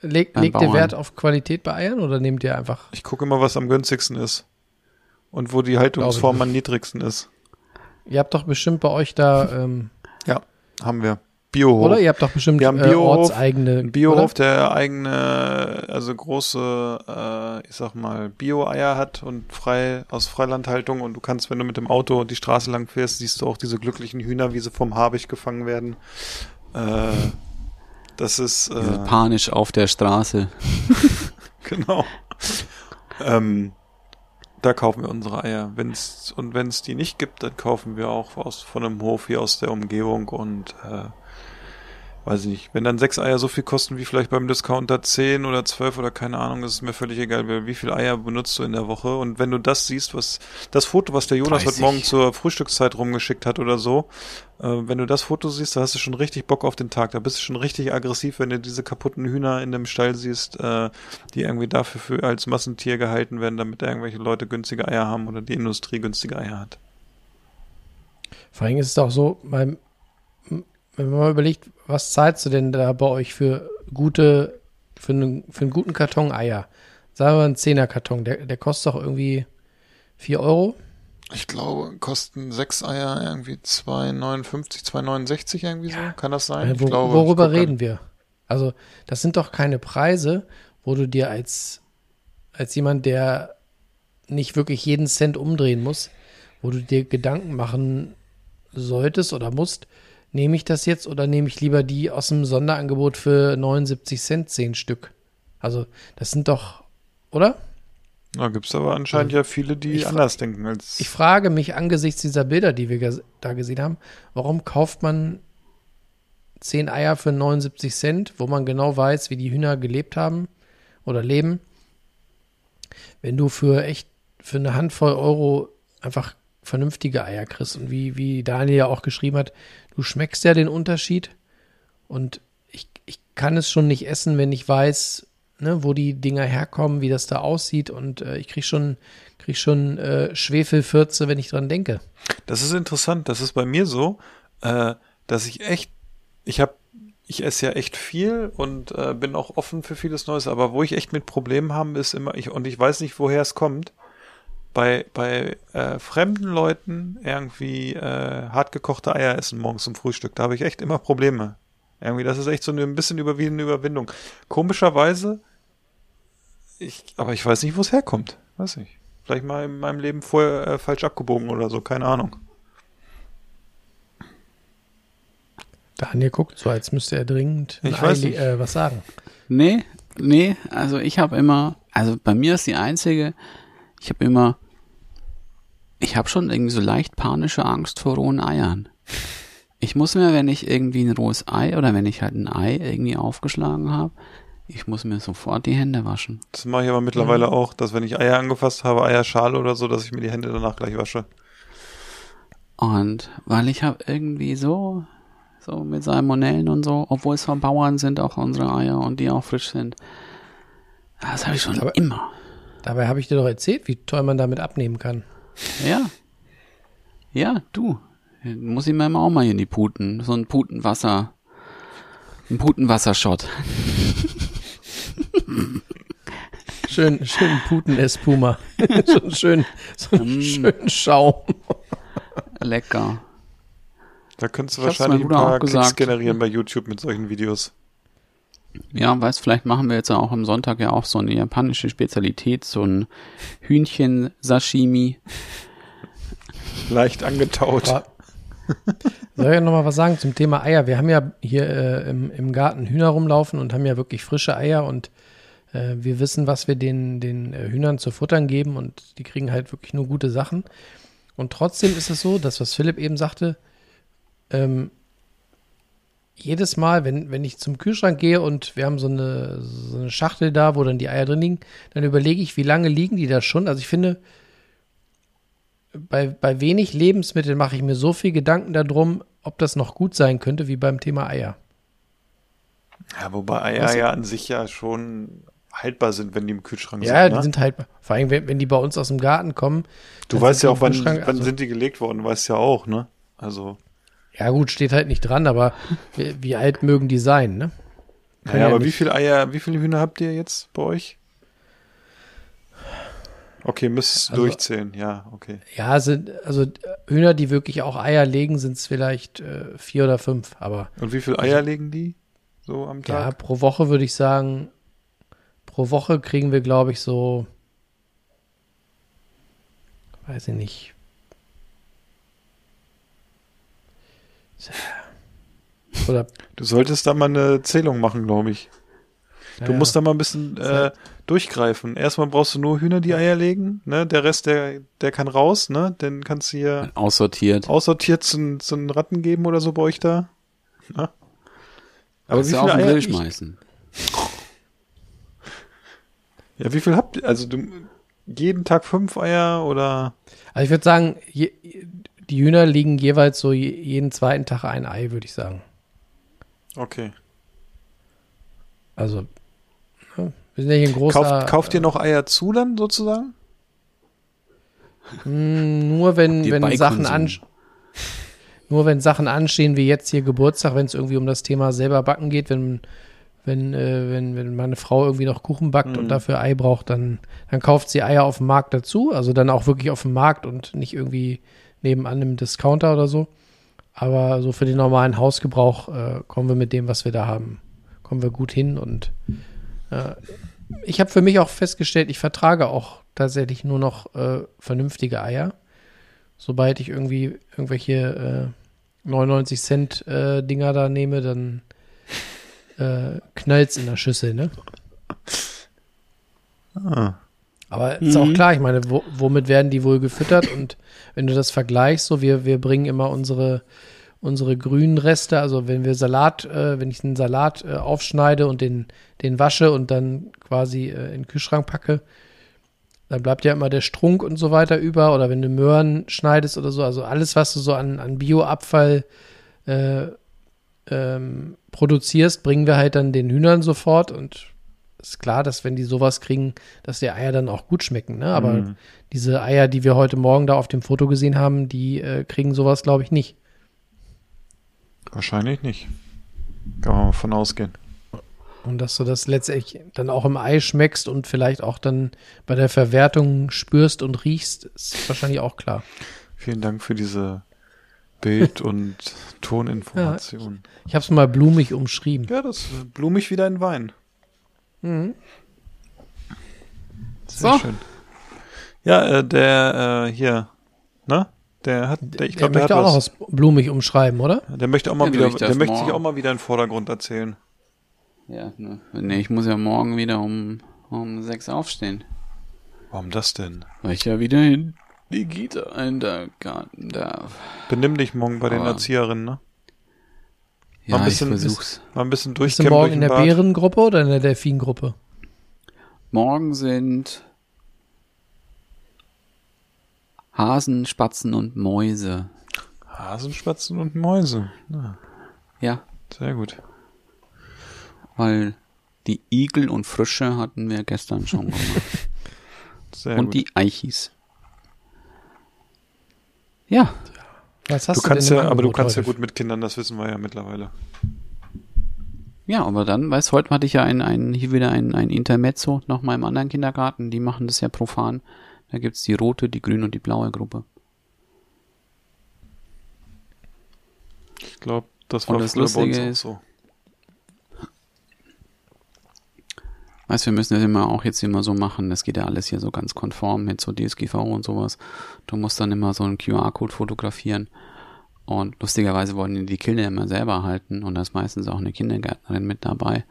Leg, legt ihr. Wert auf Qualität bei Eiern oder nehmt ihr einfach, Ich gucke immer, was am günstigsten ist. Und wo die Haltungsform am niedrigsten ist. ihr habt doch bestimmt bei euch da, ähm, Ja, haben wir. Biohof. oder? Ihr habt doch bestimmt Wir haben äh, Biohof, ortseigene, Ein Biohof, oder? der eigene, also große, äh, ich sag mal, Bio-Eier hat und frei aus Freilandhaltung und du kannst, wenn du mit dem Auto die Straße lang fährst, siehst du auch diese glücklichen Hühner, wie sie vom Habicht gefangen werden. Äh, das ist äh, Panisch auf der Straße. [LAUGHS] genau. ähm, da kaufen wir unsere Eier. Wenn's, und wenn es die nicht gibt, dann kaufen wir auch aus, von einem Hof hier aus der Umgebung und äh, weiß ich nicht, wenn dann sechs Eier so viel kosten wie vielleicht beim Discounter zehn oder zwölf oder keine Ahnung, ist mir völlig egal, wie wie viel Eier benutzt du in der Woche. Und wenn du das siehst, was das Foto, was der Jonas 30. heute Morgen zur Frühstückszeit rumgeschickt hat oder so, äh, wenn du das Foto siehst, da hast du schon richtig Bock auf den Tag. Da bist du schon richtig aggressiv, wenn du diese kaputten Hühner in dem Stall siehst, äh, die irgendwie dafür für, als Massentier gehalten werden, damit irgendwelche Leute günstige Eier haben oder die Industrie günstige Eier hat. Vor allem ist es auch so, beim, wenn man mal überlegt, was zahlst du denn da bei euch für gute, für einen, für einen guten Karton Eier? Sagen wir mal einen Zehner-Karton, der, der kostet doch irgendwie 4 Euro. Ich glaube, kosten sechs Eier irgendwie 2,59, 2,69 irgendwie so. Kann das sein? Äh, Ich wo, glaube, worüber reden wir? Also, das sind doch keine Preise, wo du dir als, als jemand, der nicht wirklich jeden Cent umdrehen muss, wo du dir Gedanken machen solltest oder musst, nehme ich das jetzt oder nehme ich lieber die aus dem Sonderangebot für 79 Cent zehn Stück? Also, das sind doch, oder? Da gibt's aber anscheinend ja viele, die anders denken als. Ich frage mich angesichts dieser Bilder, die wir ges- da gesehen haben, warum kauft man 10 Eier für 79 Cent, wo man genau weiß, wie die Hühner gelebt haben oder leben, wenn du für echt für eine Handvoll Euro einfach vernünftige Eier kriegst und wie, wie Daniel ja auch geschrieben hat, du schmeckst ja den Unterschied und ich, ich kann es schon nicht essen, wenn ich weiß, ne, wo die Dinger herkommen, wie das da aussieht und äh, ich krieg schon, krieg schon äh, Schwefelfürze, wenn ich dran denke. Das ist interessant. Das ist bei mir so, äh, dass ich echt, ich habe, ich esse ja echt viel und äh, bin auch offen für vieles Neues. Aber wo ich echt mit Problemen habe, ist immer, ich und ich weiß nicht, woher es kommt. Bei bei äh, fremden Leuten irgendwie äh, hartgekochte Eier essen morgens zum Frühstück. Da habe ich echt immer Probleme. Irgendwie, das ist echt so eine, ein bisschen über, wie eine Überwindung. Komischerweise, ich, aber ich weiß nicht, wo es herkommt. Weiß nicht. Vielleicht mal in meinem Leben vorher äh, falsch abgebogen oder so, keine Ahnung. Daniel guckt so, als müsste er dringend Ich weiß Ei, nicht. äh, was sagen. Nee, nee, also ich habe immer, also bei mir ist die einzige, ich habe immer, ich habe schon irgendwie so leicht panische Angst vor rohen Eiern. Ich muss mir, wenn ich irgendwie ein rohes Ei oder wenn ich halt ein Ei irgendwie aufgeschlagen habe, ich muss mir sofort die Hände waschen. Das mache ich aber mittlerweile auch, dass wenn ich Eier angefasst habe, Eierschale oder so, dass ich mir die Hände danach gleich wasche. Und weil ich habe irgendwie so, so mit Salmonellen und so, obwohl es von Bauern sind, auch unsere Eier und die auch frisch sind. Das habe ich schon Aber- immer. Dabei habe ich dir doch erzählt, wie toll man damit abnehmen kann. Ja. Ja, du. Muss ich mir immer auch mal hier in die Puten. So ein Putenwasser. Ein Putenwassershot. Schön, schön Puten-Espuma. [LAUGHS] so einen schönen, so einen Mm. schönen Schaum. Lecker. Da könntest du Ich wahrscheinlich ein paar auch Klicks generieren bei YouTube mit solchen Videos. Ja, weißt, vielleicht machen wir jetzt auch am Sonntag ja auch so eine japanische Spezialität, so ein Hühnchen-Sashimi. Leicht angetaut. Aber- Soll ich ja noch mal was sagen zum Thema Eier? Wir haben ja hier äh, im, im Garten Hühner rumlaufen und haben ja wirklich frische Eier und äh, wir wissen, was wir den, den äh, Hühnern zu futtern geben und die kriegen halt wirklich nur gute Sachen. Und trotzdem ist es so, dass was Philipp eben sagte, ähm, jedes Mal, wenn, wenn ich zum Kühlschrank gehe und wir haben so eine, so eine Schachtel da, wo dann die Eier drin liegen, dann überlege ich, wie lange liegen die da schon. Also ich finde, bei, bei wenig Lebensmitteln mache ich mir so viel Gedanken darum, ob das noch gut sein könnte, wie beim Thema Eier. Ja, wobei Eier Was- ja an sich ja schon haltbar sind, wenn die im Kühlschrank Ja, sind. die Ne? sind halt, vor allem, wenn, wenn die bei uns aus dem Garten kommen. du weißt ja auch, wann, wann also- sind die gelegt worden, weißt ja auch, ne? Also, Ja, gut, steht halt nicht dran, aber wie, wie alt mögen die sein, ne? Naja, aber nicht- wie viele Eier, wie viele Hühner habt ihr jetzt bei euch? Okay, müsstest du Also- durchzählen, ja, okay. Ja, sind, also Hühner, die wirklich auch Eier legen, sind es vielleicht äh, vier oder fünf, aber Und wie viele Eier legen die so am ja, Tag? pro Woche würde ich sagen, pro Woche kriegen wir, glaube ich, so, weiß ich nicht. Oder Du solltest da mal eine Zählung machen, glaube ich. Du ja, musst da mal ein bisschen äh, durchgreifen. Erstmal brauchst du nur Hühner, die Eier legen, ne? Der Rest, der, der kann raus, ne? Den kannst du hier Aussortiert. aussortiert zu, zu den Ratten geben oder so bei euch da. Na? Aber Kannst wie viele Eier? Grill Ich, schmeißen. ja, wie viel habt ihr? Also du, jeden Tag fünf Eier oder? Also ich würde sagen, je, die Hühner liegen jeweils so je, jeden zweiten Tag ein Ei, würde ich sagen. Okay. Also, ne, wir sind ja hier ein großer. Kauft, kauft ihr noch Eier zu dann sozusagen? Mm, Nur wenn, wenn. Sachen an, [LAUGHS] nur wenn Sachen anstehen, wie jetzt hier Geburtstag, wenn es irgendwie um das Thema selber backen geht, wenn, wenn, äh, wenn, wenn meine Frau irgendwie noch Kuchen backt und dafür Ei braucht, dann, dann kauft sie Eier auf dem Markt dazu. Also dann auch wirklich auf dem Markt und nicht irgendwie nebenan im Discounter oder so. Aber so für den normalen Hausgebrauch äh, kommen wir mit dem, was wir da haben, kommen wir gut hin. Und äh, ich habe für mich auch festgestellt, ich vertrage auch tatsächlich nur noch äh, vernünftige Eier. Sobald ich irgendwie irgendwelche äh, 99 Cent äh, Dinger da nehme, dann äh, knallt's in der Schüssel, ne? Ah. Aber ist auch klar, ich meine, wo, womit werden die wohl gefüttert? Und wenn du das vergleichst, so wir, wir bringen immer unsere, unsere grünen Reste, also wenn wir Salat, äh, wenn ich einen Salat äh, aufschneide und den, den wasche und dann quasi äh, in den Kühlschrank packe, dann bleibt ja immer der Strunk und so weiter über. Oder wenn du Möhren schneidest oder so, also alles, was du so an, an Bioabfall äh, ähm, produzierst, bringen wir halt dann den Hühnern sofort und ist klar, dass wenn die sowas kriegen, dass die Eier dann auch gut schmecken. Ne? Aber Mhm. diese Eier, die wir heute Morgen da auf dem Foto gesehen haben, die äh, kriegen sowas, glaube ich, nicht. Wahrscheinlich nicht. Kann man mal von ausgehen. Und dass du das letztendlich dann auch im Ei schmeckst und vielleicht auch dann bei der Verwertung spürst und riechst, ist wahrscheinlich auch klar. Vielen Dank für diese Bild- [LAUGHS] und Toninformation. Ich habe es mal blumig umschrieben. Ja, das äh, blumig wie dein Wein. Mhm. Sehr So. schön. Ja, äh, der äh, hier, ne? Der hat, der, ich Der glaube, der, hat möchte auch noch was. was blumig umschreiben, oder? Der möchte auch mal Ja, wieder, der möchte sich auch mal wieder in den Vordergrund erzählen. Ja, ne, nee, ich muss ja morgen wieder um, um sechs aufstehen. Warum das denn? Weil ich ja wieder in die Kita in der Garten darf. Benimm dich morgen bei den Aber- Erzieherinnen, ne? Ja, Mal ein ich bisschen- versuch's. Mal ein bisschen Bist du morgen in der Bad. Bärengruppe oder in der Delfingruppe? Morgen sind Hasen, Spatzen und Mäuse. Hasenspatzen und Mäuse. Ja, Ja, sehr gut. weil die Igel und Frösche hatten wir gestern schon [LAUGHS] gemacht. Sehr und gut. die Eichis. Ja, Was hast du du, kannst denn ja, aber du kannst ja heute? gut mit Kindern, das wissen wir ja mittlerweile. ja, aber dann, weißt heute hatte ich ja ein, ein, hier wieder ein, ein Intermezzo noch mal im anderen Kindergarten. Die machen das ja profan. Da gibt's die rote, die grüne und die blaue Gruppe. Ich glaube, das Und war das bei uns Lustige auch ist- so. Weißt, wir müssen das immer auch jetzt immer so machen. Das geht ja alles hier so ganz konform mit so DSGVO und sowas. Du musst dann immer so einen QR-Code fotografieren. Und lustigerweise wollen die Kinder immer selber halten und da ist meistens auch eine Kindergärtnerin mit dabei.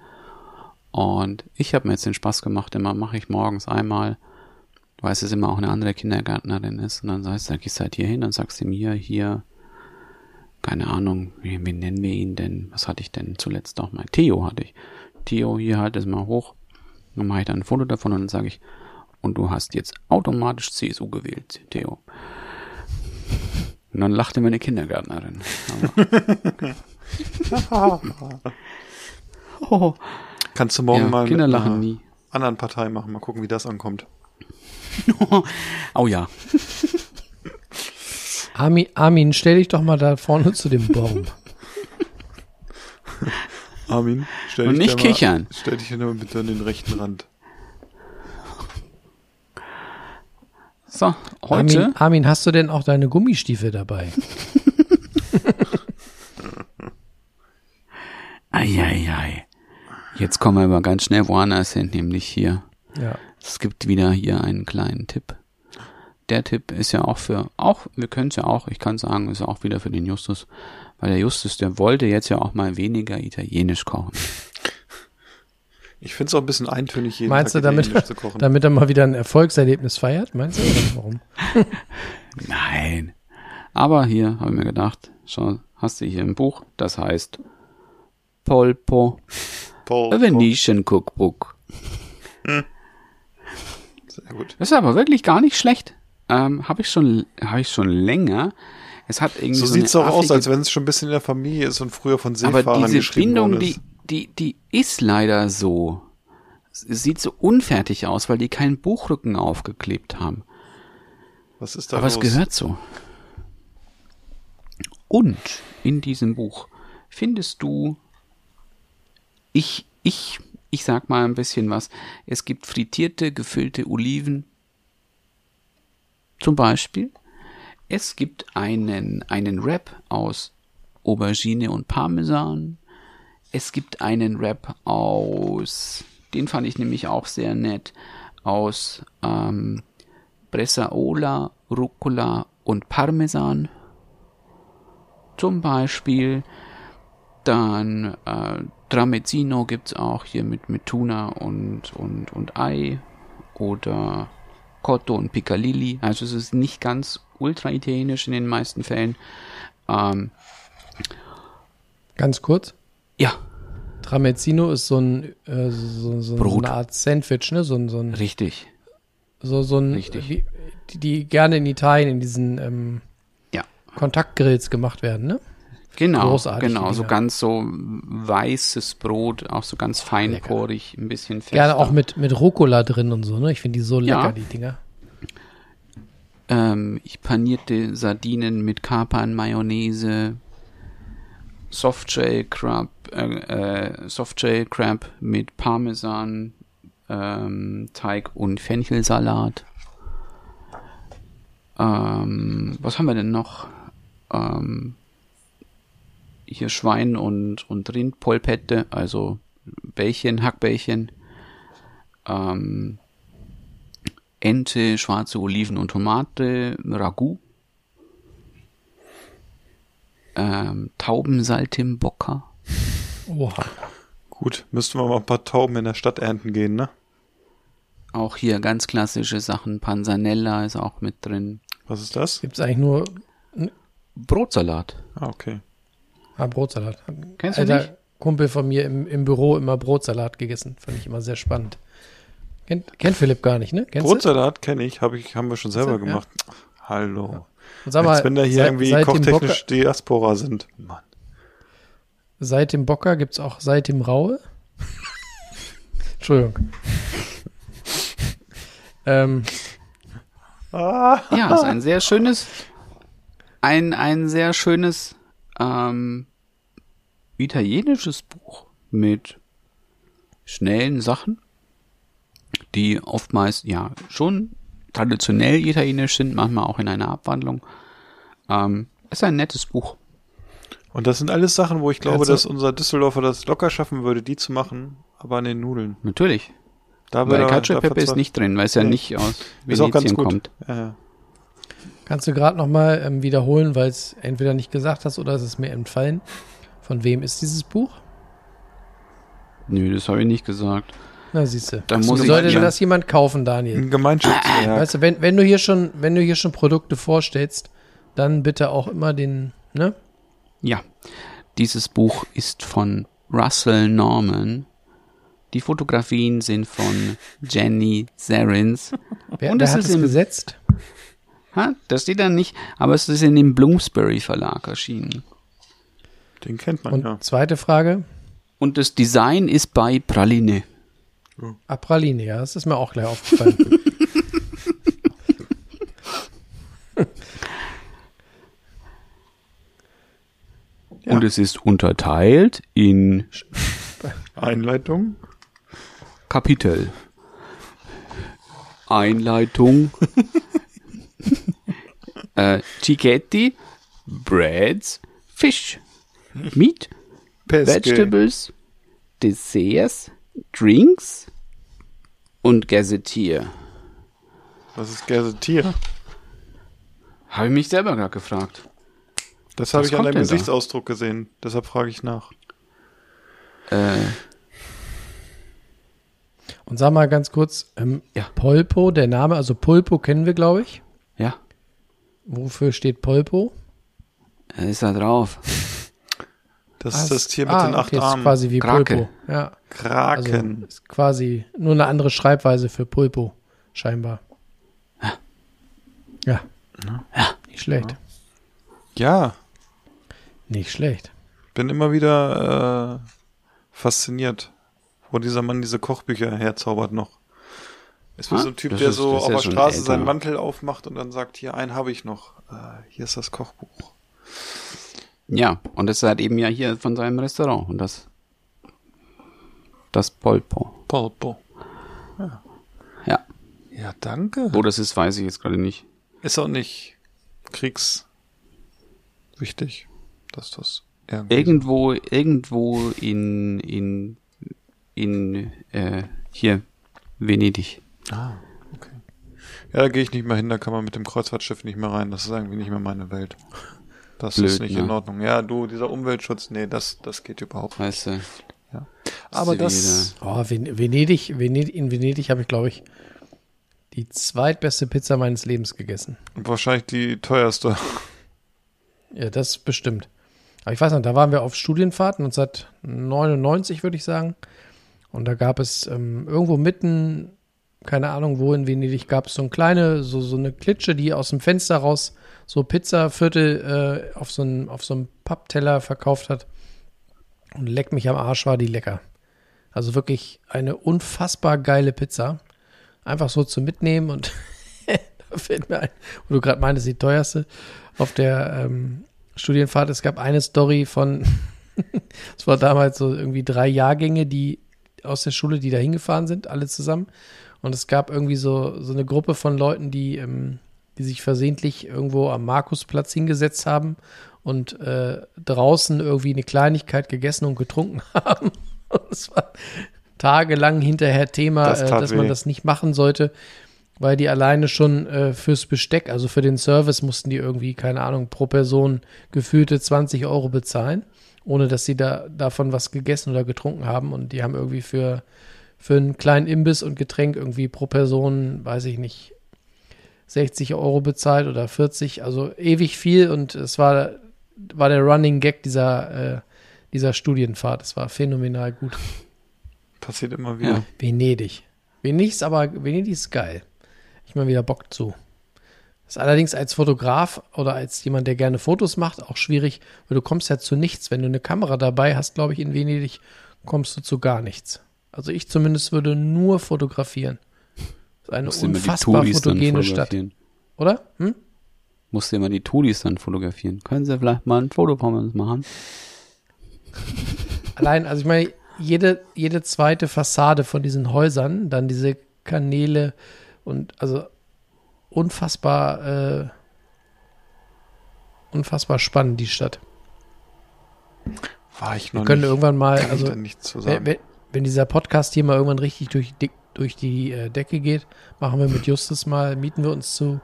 Und ich habe mir jetzt den Spaß gemacht, immer mache ich morgens einmal, weil es immer auch eine andere Kindergärtnerin ist. Und dann sagst du, gehst du halt hier hin und sagst ihm hier, hier, keine Ahnung, wie, wie nennen wir ihn denn? Was hatte ich denn zuletzt noch mal? Theo hatte ich. Theo, hier halt es mal hoch. Dann mache ich dann ein Foto davon und dann sage ich, und du hast jetzt automatisch CSU gewählt, Theo. Und dann lachte meine Kindergärtnerin. [LAUGHS] Oh, Kannst du morgen ja, mal Kinder mit lachen einer nie. anderen Partei machen, mal gucken, wie das ankommt. [LAUGHS] oh ja. Armin, Armin, stell dich doch mal da vorne zu dem Baum. [LAUGHS] Armin, stell Und dich nicht da mal- kichern. Stell dich nur bitte an den rechten Rand. So, heute. Armin, Armin, hast du denn auch deine Gummistiefel dabei? [LAUGHS] Eieiei. Jetzt kommen wir aber ganz schnell woanders hin, nämlich hier. Ja. Es gibt wieder hier einen kleinen Tipp. Der Tipp ist ja auch für, auch, wir können es ja auch, ich kann sagen, ist auch wieder für den Justus, weil der Justus, der wollte jetzt ja auch mal weniger italienisch kochen. Ich finde es auch ein bisschen eintönig, jeden Meinst du, Tag damit, Italienisch zu kochen. damit er mal wieder ein Erfolgserlebnis feiert? Meinst du? Oder warum? [LAUGHS] Nein. Aber hier habe ich mir gedacht, schau, hast du hier ein Buch, das heißt Polpo. Paul, A Venetian Cookbook. Sehr gut. Das ist aber wirklich gar nicht schlecht. Ähm, habe ich schon, habe ich schon länger. Es hat irgendwie So so, sieht's eine doch aus, als wenn es schon ein bisschen in der Familie ist und früher von aber Seefahrern diese geschrieben Bindung, worden die, ist. die, die ist leider so. Es sieht so unfertig aus, weil die keinen Buchrücken aufgeklebt haben. Was ist da Aber los? es gehört so. Und in diesem Buch findest du, ich, ich, ich sag mal ein bisschen was. Es gibt frittierte, gefüllte Oliven. Zum Beispiel. Es gibt einen, einen Wrap aus Aubergine und Parmesan. Es gibt einen Wrap aus, den fand ich nämlich auch sehr nett, aus ähm, Bressaola, Rucola und Parmesan. Zum Beispiel. Dann äh, Tramezzino gibt's auch hier mit, mit Tuna und, und, und Ei. Oder Cotto und Piccalilli. Also es ist nicht ganz ultra italienisch in den meisten Fällen. Ähm, Ganz kurz. ja, Tramezzino ist so ein äh, so, so, so eine Art Sandwich, ne? So ein, so ein, richtig. so, so ein Richtig. Wie, die, die gerne in Italien in diesen ähm, Ja. Kontaktgrills gemacht werden, ne? Genau, Großartig, genau, so ganz so weißes Brot, auch so ganz feinporig, ein bisschen fester. Gerne auch mit, mit Rucola drin und so, ne? Ich finde die so lecker, Ja. die Dinger. ähm, ich panierte Sardinen mit Kapern, Mayonnaise, Softshell Crab, äh, äh, Softshell Crab mit Parmesan, ähm, Teig und Fenchelsalat. Ähm, was haben wir denn noch? Ähm, hier Schwein und, und Rindpolpette, also Bällchen, Hackbällchen. Ähm, Ente, schwarze Oliven und Tomate, Ragout. Ähm, Taubensaltimbocca. Oha. Gut, müssten wir mal ein paar Tauben in der Stadt ernten gehen, ne? Auch hier ganz klassische Sachen. Panzanella ist auch mit drin. Was ist das? Gibt's eigentlich nur Brotsalat. Ah, okay. Ah, Brotsalat. Kennst du Alter, nicht? Kumpel von mir im, im Büro immer Brotsalat gegessen. Fand ich immer sehr spannend. Kennt, kennt Philipp gar nicht, ne? Kennst du? Brotsalat kenne ich, hab ich, haben wir schon selber Ja. gemacht. Hallo. Und sag mal, Als wenn da hier seit- irgendwie seit kochtechnisch Diaspora sind. Mann. Seit dem Bocker gibt's auch seit dem Raue. [LAUGHS] Entschuldigung. ähm, Ja, ist ein sehr schönes, ein, ein sehr schönes ähm, italienisches Buch mit schnellen Sachen, die oftmals ja schon traditionell italienisch sind, manchmal auch in einer Abwandlung. Ähm, ist ein nettes Buch. Und das sind alles Sachen, wo ich glaube, Also- dass unser Düsseldorfer das locker schaffen würde, die zu machen, aber an den Nudeln. Natürlich. Da er- Cacio Pepe ist nicht drin, weil es ja Nee. nicht aus Venetien kommt. Ja, ja. Kannst du gerade nochmal ähm, wiederholen, weil es entweder nicht gesagt hast oder es ist mir entfallen. Von wem ist dieses Buch? Nö, das habe ich nicht gesagt. Na, siehst du. Da muss ich Sollte ja- das jemand kaufen, Daniel? Ein Gemeinschaftswerk. Weißt du, wenn, wenn du hier schon, wenn du hier schon Produkte vorstellst, dann bitte auch immer den, ne? Ja, dieses Buch ist von Russell Norman. Die Fotografien sind von Jenny Zarins. Wer, Und wer es hat ist es im- gesetzt? Ha, das steht da nicht, aber es ist in dem Bloomsbury Verlag erschienen. Den kennt man Und ja. zweite Frage. Und das Design ist bei Praline. Apraline, ja, das ist mir auch gleich aufgefallen. [LAUGHS] Und es ist unterteilt in Einleitung. Kapitel. Einleitung. [LAUGHS] [LAUGHS] äh, Cicchetti, Breads, Fish, Meat, Peske. Vegetables, Desserts, Drinks und Gazetier. Was ist Gazetier? Habe ich mich selber gerade gefragt. Das habe ich an deinem denn da? Gesichtsausdruck gesehen. Deshalb frage ich nach. Äh, Und sag mal ganz kurz, ähm, Ja. Polpo, der Name, also Pulpo kennen wir, glaube ich. Ja, Wofür steht Polpo? da ist er drauf. [LAUGHS] Das Ah, ist das Tier mit ah, den acht okay, ist Armen. quasi wie Krake. Pulpo. Ja, also Kraken. ist quasi nur eine andere Schreibweise für Pulpo, scheinbar. Ja. Nicht schlecht. ja, Nicht schlecht. bin immer wieder äh, fasziniert, wo dieser Mann diese Kochbücher herzaubert noch. Ist wie Ah, so ein Typ, das der ist- so auf ja der Straße älter. seinen Mantel aufmacht und dann sagt, hier, einen habe ich noch. Äh, hier ist das Kochbuch. Ja, und das ist halt eben ja hier von seinem Restaurant und das das Polpo. Polpo. Ja. Ja, danke. Wo das ist, weiß ich jetzt gerade nicht. Ist auch nicht kriegswichtig, dass das irgendwie Irgendwo, irgendwo in, in, in, äh, hier, Venedig. Ah, okay. Ja, da gehe ich nicht mehr hin, da kann man mit dem Kreuzfahrtschiff nicht mehr rein. Das ist irgendwie nicht mehr meine Welt. Das ist Blöd, nicht ne? in Ordnung. Ja, du, dieser Umweltschutz, nee, das, das geht überhaupt nicht. Weißt du? Aber Sie das, Oh, Ven Venedig, Venedig, in Venedig habe ich, glaube ich, die zweitbeste Pizza meines Lebens gegessen. wahrscheinlich die teuerste. Ja, das bestimmt. Aber ich weiß noch, da waren wir auf Studienfahrt 1999, würde ich sagen. Und da gab es ähm, irgendwo mitten, keine Ahnung wo in Venedig, gab es so eine kleine, so, so eine Klitsche, die aus dem Fenster raus so Pizzaviertel äh, auf so einen auf so einem Pappteller verkauft hat. Und leck mich am Arsch, war die lecker. Also wirklich eine unfassbar geile Pizza. Einfach so zum Mitnehmen und [LAUGHS] da fällt mir ein, wo du gerade meintest, die teuerste auf der ähm, Studienfahrt. Es gab eine Story von, [LAUGHS] es war damals so irgendwie drei Jahrgänge, die aus der Schule, die da hingefahren sind, alle zusammen. Und es gab irgendwie so, so eine Gruppe von Leuten, die, ähm, die sich versehentlich irgendwo am Markusplatz hingesetzt haben und äh, draußen irgendwie eine Kleinigkeit gegessen und getrunken [LAUGHS] haben. Und es war tagelang hinterher Thema, Das äh, dass man weh. das nicht machen sollte, weil die alleine schon äh, fürs Besteck, also für den Service mussten die irgendwie, keine Ahnung, pro Person gefühlte 20 Euro bezahlen, ohne dass sie da davon was gegessen oder getrunken haben. Und die haben irgendwie für, für einen kleinen Imbiss und Getränk irgendwie pro Person, weiß ich nicht, 60 Euro bezahlt oder 40, also ewig viel. Und es war, war der Running Gag dieser, äh, dieser Studienfahrt. Es war phänomenal gut. [LAUGHS] Passiert immer wieder. Ja. Venedig. Venedig ist aber, Venedig ist geil. Ich mal wieder Bock zu. Ist allerdings als Fotograf oder als jemand, der gerne Fotos macht, auch schwierig, weil du kommst ja zu nichts. Wenn du eine Kamera dabei hast, glaube ich, in Venedig, kommst du zu gar nichts. Also ich zumindest würde nur fotografieren. Das ist eine Musst unfassbar fotogene Stadt. Oder? Hm? Musst du immer die Touris dann fotografieren. Können Sie vielleicht mal ein Foto von uns machen? [LAUGHS] Allein, also ich meine, jede, jede zweite Fassade von diesen Häusern, dann diese Kanäle und also unfassbar, äh, unfassbar spannend, die Stadt. War ich noch Wir können nicht. irgendwann mal, also da nichts zu sagen. wenn, wenn dieser Podcast hier mal irgendwann richtig durch, die- durch die äh, Decke geht, machen wir mit Justus mal, mieten wir uns zu,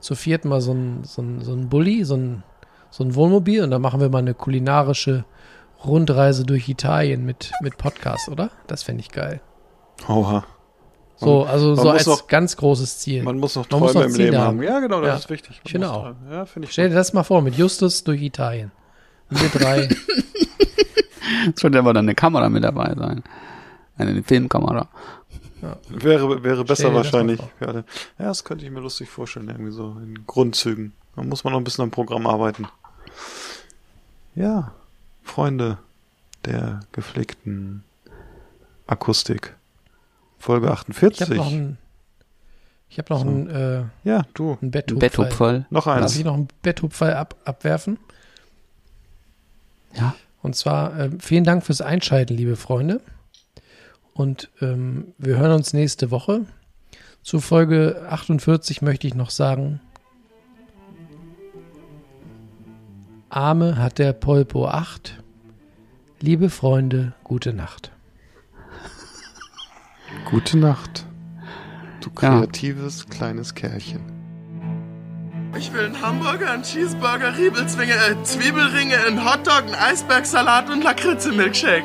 zu viert mal so ein, so ein, so ein Bulli, so ein, so ein Wohnmobil und dann machen wir mal eine kulinarische Rundreise durch Italien mit, mit Podcast, oder? Das fände ich geil. Oha. So, also so als noch- ganz großes Ziel. Man muss noch Träume muss noch im Ziele Leben haben. haben. Ja, genau, das Ja. ist wichtig. Man auch. träumen. Ja, Stell dir das mal vor, mit Justus durch Italien. Wir drei. [LAUGHS] Sollte aber dann eine Kamera mit dabei sein. Eine Filmkamera. Wäre, wäre Stell besser mal wahrscheinlich. Ja, das könnte ich mir lustig vorstellen, irgendwie so in Grundzügen. Da muss man noch ein bisschen am Programm arbeiten. Ja, Freunde der gepflegten Akustik. Folge Ich 48. habe noch ein, ich habe noch So. ein, äh, ja, du. ein Betthupferl. Betthupferl. Noch Darf eins. ich noch einen Betthupferl ab, abwerfen? Ja. Und zwar ähm, vielen Dank fürs Einschalten, liebe Freunde. Und ähm, wir hören uns nächste Woche. Zu Folge 48 möchte ich noch sagen, Arme hat der Polpo 8. Liebe Freunde, gute Nacht. Gute Nacht. Du Ja. kreatives kleines Kerlchen. Ich will einen Hamburger, einen Cheeseburger, Riebelzwinge, äh, Zwiebelringe, einen Hotdog, einen Eisbergsalat und Lakritze-Milkshake.